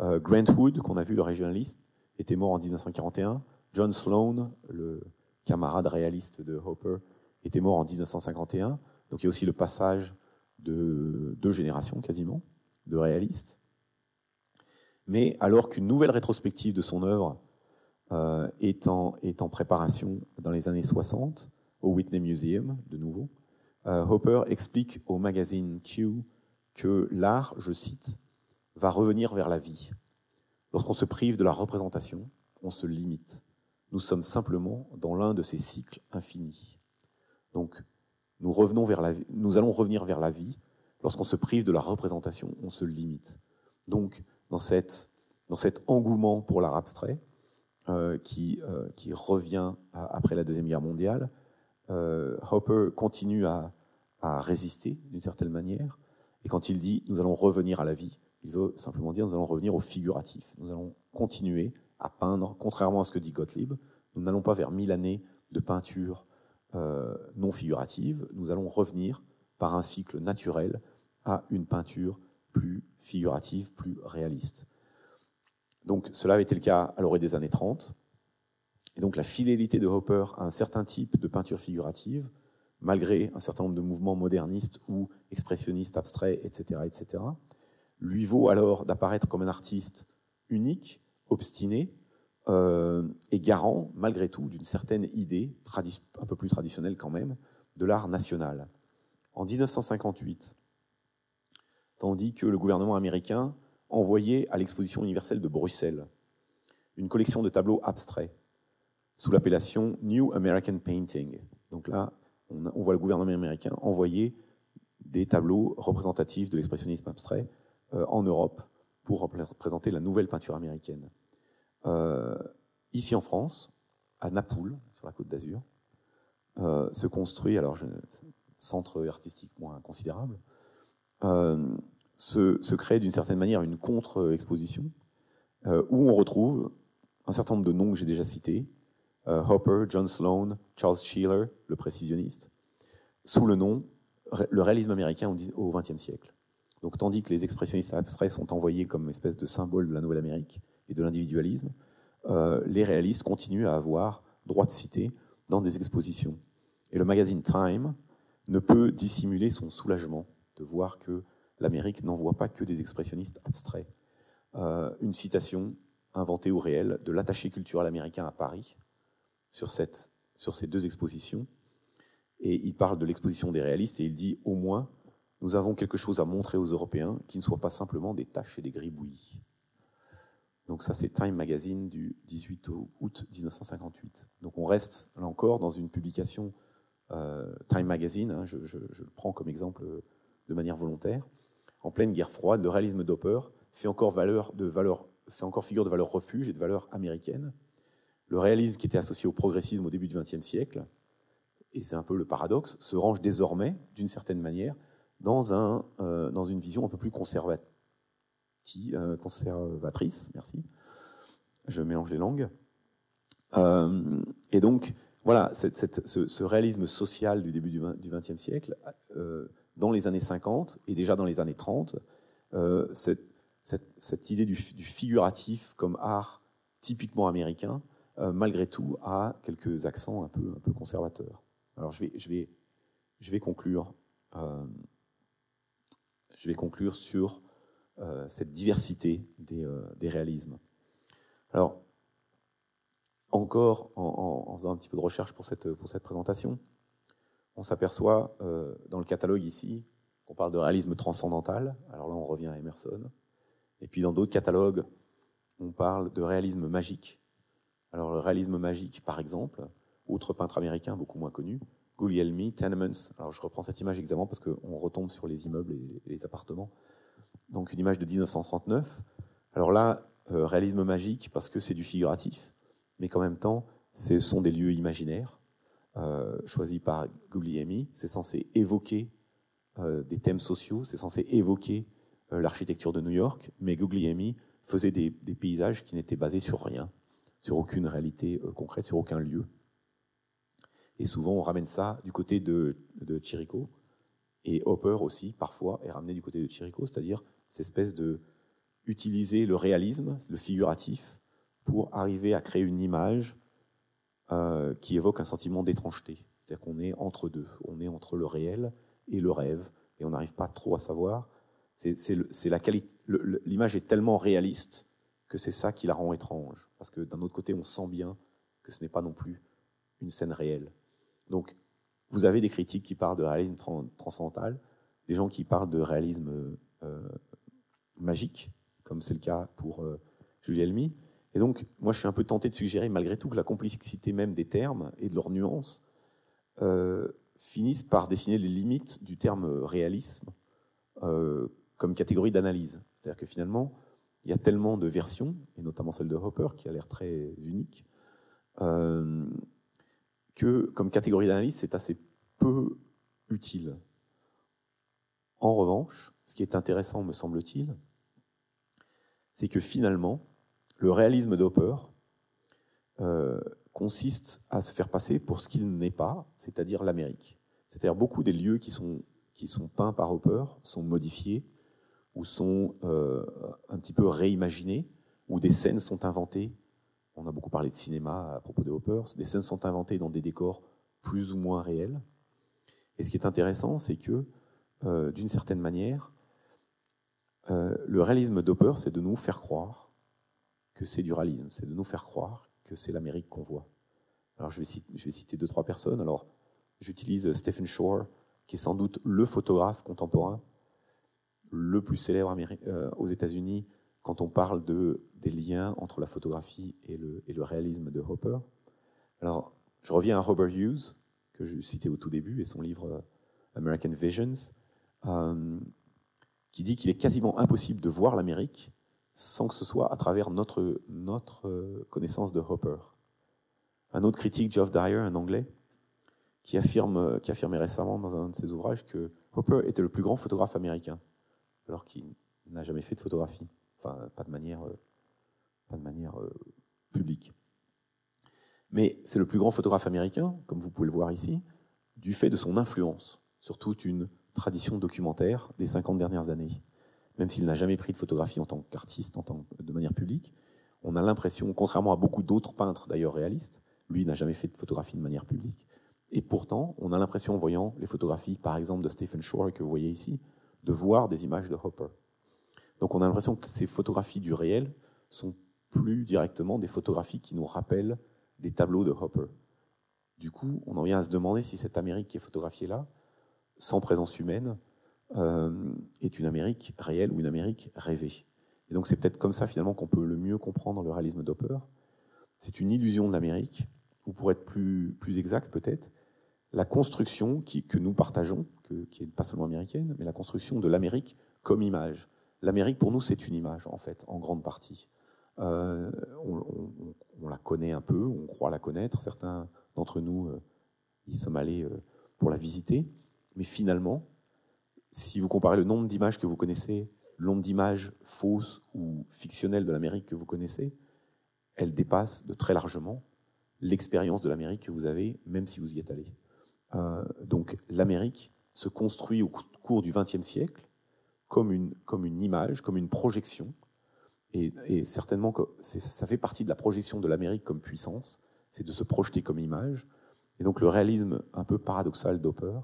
Euh, Grant Wood, qu'on a vu, le régionaliste, était mort en 1941. John Sloan, le camarade réaliste de Hopper, était mort en 1951. Donc il y a aussi le passage de deux générations quasiment de réalistes. Mais alors qu'une nouvelle rétrospective de son œuvre est, en, est, en, préparation dans les années 60 au Whitney Museum, de nouveau, euh, Hopper explique au magazine Q que l'art, je cite, va revenir vers la vie. Lorsqu'on se prive de la représentation, on se limite. Nous sommes simplement dans l'un de ces cycles infinis. Donc, nous, revenons vers la nous allons revenir vers la vie. Lorsqu'on se prive de la représentation, on se limite. Donc, dans, cette, dans cet engouement pour l'art abstrait, euh, qui, euh, qui revient après la Deuxième Guerre mondiale, Hopper continue à, à résister d'une certaine manière. Et quand il dit nous allons revenir à la vie, il veut simplement dire nous allons revenir au figuratif. Nous allons continuer à peindre, contrairement à ce que dit Gottlieb. Nous n'allons pas vers mille années de peinture euh, non figurative. Nous allons revenir par un cycle naturel à une peinture plus figurative, plus réaliste. Donc cela avait été le cas à l'orée des années 30. Et donc la fidélité de Hopper à un certain type de peinture figurative malgré un certain nombre de mouvements modernistes ou expressionnistes abstraits, etc., etc., lui vaut alors d'apparaître comme un artiste unique, obstiné, euh, et garant, malgré tout, d'une certaine idée, un peu plus traditionnelle quand même, de l'art national. En 1958, tandis que le gouvernement américain envoyait à l'exposition universelle de Bruxelles une collection de tableaux abstraits sous l'appellation New American Painting. Donc là, on, voit le gouvernement américain envoyer des tableaux représentatifs de l'expressionnisme abstrait euh, en Europe pour représenter la nouvelle peinture américaine. Euh, ici en France, à Napoule, sur la côte d'Azur, se construit, alors je, centre artistique moins considérable, euh, se, crée d'une certaine manière une contre-exposition euh, où on retrouve un certain nombre de noms que j'ai déjà cités, euh, Hopper, John Sloan, Charles Sheeler, le précisionniste, sous le nom le réalisme américain au XXe siècle. Donc, tandis que les expressionnistes abstraits sont envoyés comme espèce de symbole de la Nouvelle-Amérique et de l'individualisme, euh, les réalistes continuent à avoir droit de citer dans des expositions. Et le magazine Time ne peut dissimuler son soulagement de voir que l'Amérique n'envoie pas que des expressionnistes abstraits. Euh, une citation inventée au réel de l'attaché culturel américain à Paris sur, sur ces deux expositions. Et il parle de l'exposition des réalistes et il dit au moins nous avons quelque chose à montrer aux Européens qui ne soit pas simplement des taches et des gribouillis. Donc ça, c'est Time Magazine du 18 août 1958. Donc on reste, là encore, dans une publication euh, Time Magazine, hein, je, le prends comme exemple de manière volontaire. En pleine guerre froide, le réalisme Doper fait encore, figure de valeur refuge et de valeur américaine. Le réalisme qui était associé au progressisme au début du XXe siècle, et c'est un peu le paradoxe, se range désormais, d'une certaine manière, dans, euh, dans une vision un peu plus euh, conservatrice. Merci. Je mélange les langues. Euh, et donc, voilà, ce, réalisme social du début du XXe siècle, dans les années 50 et déjà dans les années 30, cette, idée du, figuratif comme art typiquement américain, malgré tout, a quelques accents un peu, conservateurs. Alors je vais, conclure je vais conclure sur euh, cette diversité euh, des, réalismes. Alors, encore en, faisant un petit peu de recherche pour cette, pour cette présentation, on s'aperçoit euh, dans le catalogue ici qu'on parle de réalisme transcendantal. Alors là, on revient à Emerson. Et puis dans d'autres catalogues, on parle de réalisme magique. Alors le réalisme magique, par exemple, autre peintre américain beaucoup moins connu, Guglielmi, Tenements. Alors je reprends cette image exactement parce qu'on retombe sur les immeubles et les appartements. Donc une image de 1939. Alors là, euh, réalisme magique parce que c'est du figuratif, mais qu'en même temps, ce sont des lieux imaginaires euh, choisis par Guglielmi. C'est censé évoquer euh, des thèmes sociaux, c'est censé évoquer l'architecture de New York, mais Guglielmi faisait des, paysages qui n'étaient basés sur rien, sur aucune réalité concrète, sur aucun lieu. Et souvent, on ramène ça du côté de, de Chirico. Et Hopper aussi, parfois, est ramené du côté de Chirico, c'est-à-dire cette espèce de utiliser le réalisme, le figuratif, pour arriver à créer une image euh, qui évoque un sentiment d'étrangeté. C'est-à-dire qu'on est entre deux, on est entre le réel et le rêve, et on n'arrive pas trop à savoir. L'image est tellement réaliste que c'est ça qui la rend étrange, parce que d'un autre côté, on sent bien que ce n'est pas non plus une scène réelle. Donc, vous avez des critiques qui parlent de réalisme transcendantal, des gens qui parlent de réalisme euh, magique, comme c'est le cas pour euh, Julie Elmy. Et donc, moi, je suis un peu tenté de suggérer, malgré tout, que la complexité même des termes et de leurs nuances euh, finissent par dessiner les limites du terme réalisme comme catégorie d'analyse. C'est-à-dire que finalement, il y a tellement de versions, et notamment celle de Hopper, qui a l'air très unique, que comme catégorie d'analyse, c'est assez peu utile. En revanche, ce qui est intéressant, me semble-t-il, c'est que finalement, le réalisme d'Hopper euh, consiste à se faire passer pour ce qu'il n'est pas, c'est-à-dire l'Amérique. C'est-à-dire beaucoup des lieux qui sont, qui sont peints par Hopper sont modifiés ou sont euh, un petit peu réimaginés, ou des scènes sont inventées on a beaucoup parlé de cinéma à propos de Hopper. Des scènes sont inventées dans des décors plus ou moins réels. Et ce qui est intéressant, c'est que, euh, d'une certaine manière, euh, le réalisme d'Hopper, c'est de nous faire croire que c'est du réalisme, c'est de nous faire croire que c'est l'Amérique qu'on voit. Alors je vais, citer, je vais deux, trois personnes. Alors j'utilise Stephen Shore, qui est sans doute le photographe contemporain le plus célèbre euh, aux États-Unis quand on parle de, des liens entre la photographie et le, réalisme de Hopper. Alors, je reviens à Robert Hughes, que je citais au tout début, et son livre euh, American Visions, qui dit qu'il est quasiment impossible de voir l'Amérique sans que ce soit à travers notre, notre euh, connaissance de Hopper. Un autre critique, Geoff Dyer, un anglais, qui, affirme, qui affirmait récemment dans un de ses ouvrages que Hopper était le plus grand photographe américain, alors qu'il n'a jamais fait de photographie, enfin pas de manière, euh, pas de manière euh, publique. Mais c'est le plus grand photographe américain, comme vous pouvez le voir ici, du fait de son influence sur toute une tradition documentaire des 50 dernières années. Même s'il n'a jamais pris de photographie en tant qu'artiste, en tant, de manière publique, on a l'impression, contrairement à beaucoup d'autres peintres d'ailleurs réalistes, lui n'a jamais fait de photographie de manière publique. Et pourtant, on a l'impression, en voyant les photographies, par exemple, de Stephen Shore que vous voyez ici, de voir des images de Hopper. Donc on a l'impression que ces photographies du réel sont plus directement des photographies qui nous rappellent des tableaux de Hopper. Du coup, on en vient à se demander si cette Amérique qui est photographiée là, sans présence humaine, euh, est une Amérique réelle ou une Amérique rêvée. Et donc c'est peut-être comme ça finalement qu'on peut le mieux comprendre le réalisme d'Hopper. C'est une illusion de l'Amérique, ou pour être plus, plus exact peut-être, la construction que nous partageons, qui n'est pas seulement américaine, mais la construction de l'Amérique comme image. L'Amérique pour nous c'est une image en fait, en grande partie. Euh, on, la connaît un peu, on croit la connaître. Certains d'entre nous euh, y sommes allés pour la visiter. Mais finalement, si vous comparez le nombre d'images que vous connaissez, le nombre d'images fausses ou fictionnelles de l'Amérique que vous connaissez, elle dépasse de très largement l'expérience de l'Amérique que vous avez, même si vous y êtes allé. donc l'Amérique se construit au cours du XXe siècle comme une, comme une image, comme une projection et, certainement que ça fait partie de la projection de l'Amérique comme puissance, c'est de se projeter comme image. Et donc le réalisme un peu paradoxal d'Hopper,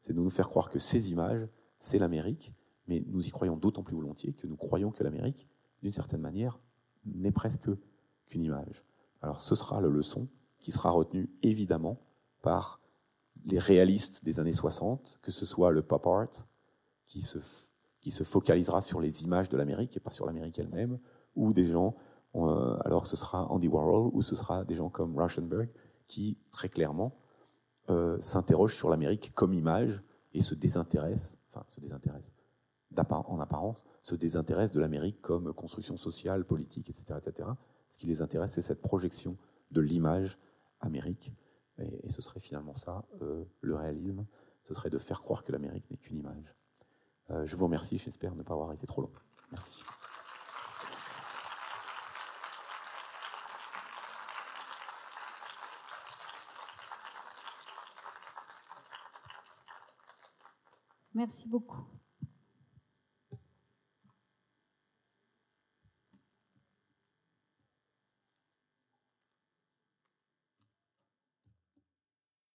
c'est de nous faire croire que ces images, c'est l'Amérique, mais nous y croyons d'autant plus volontiers que nous croyons que l'Amérique, d'une certaine manière, n'est presque qu'une image. Alors ce sera la leçon qui sera retenue évidemment par les réalistes des années 60, que ce soit le pop art, qui se, qui se focalisera sur les images de l'Amérique et pas sur l'Amérique elle-même, ou des gens, euh, alors ce sera Andy Warhol, ou ce sera des gens comme Rauschenberg, qui très clairement euh, s'interrogent sur l'Amérique comme image et se désintéressent, enfin se désintéressent, en apparence, se désintéressent de l'Amérique comme construction sociale, politique, etc. etc. Ce qui les intéresse, c'est cette projection de l'image Amérique. Et, ce serait finalement ça, euh, le réalisme, ce serait de faire croire que l'Amérique n'est qu'une image. je vous remercie, j'espère ne pas avoir été trop long. Merci. Merci beaucoup.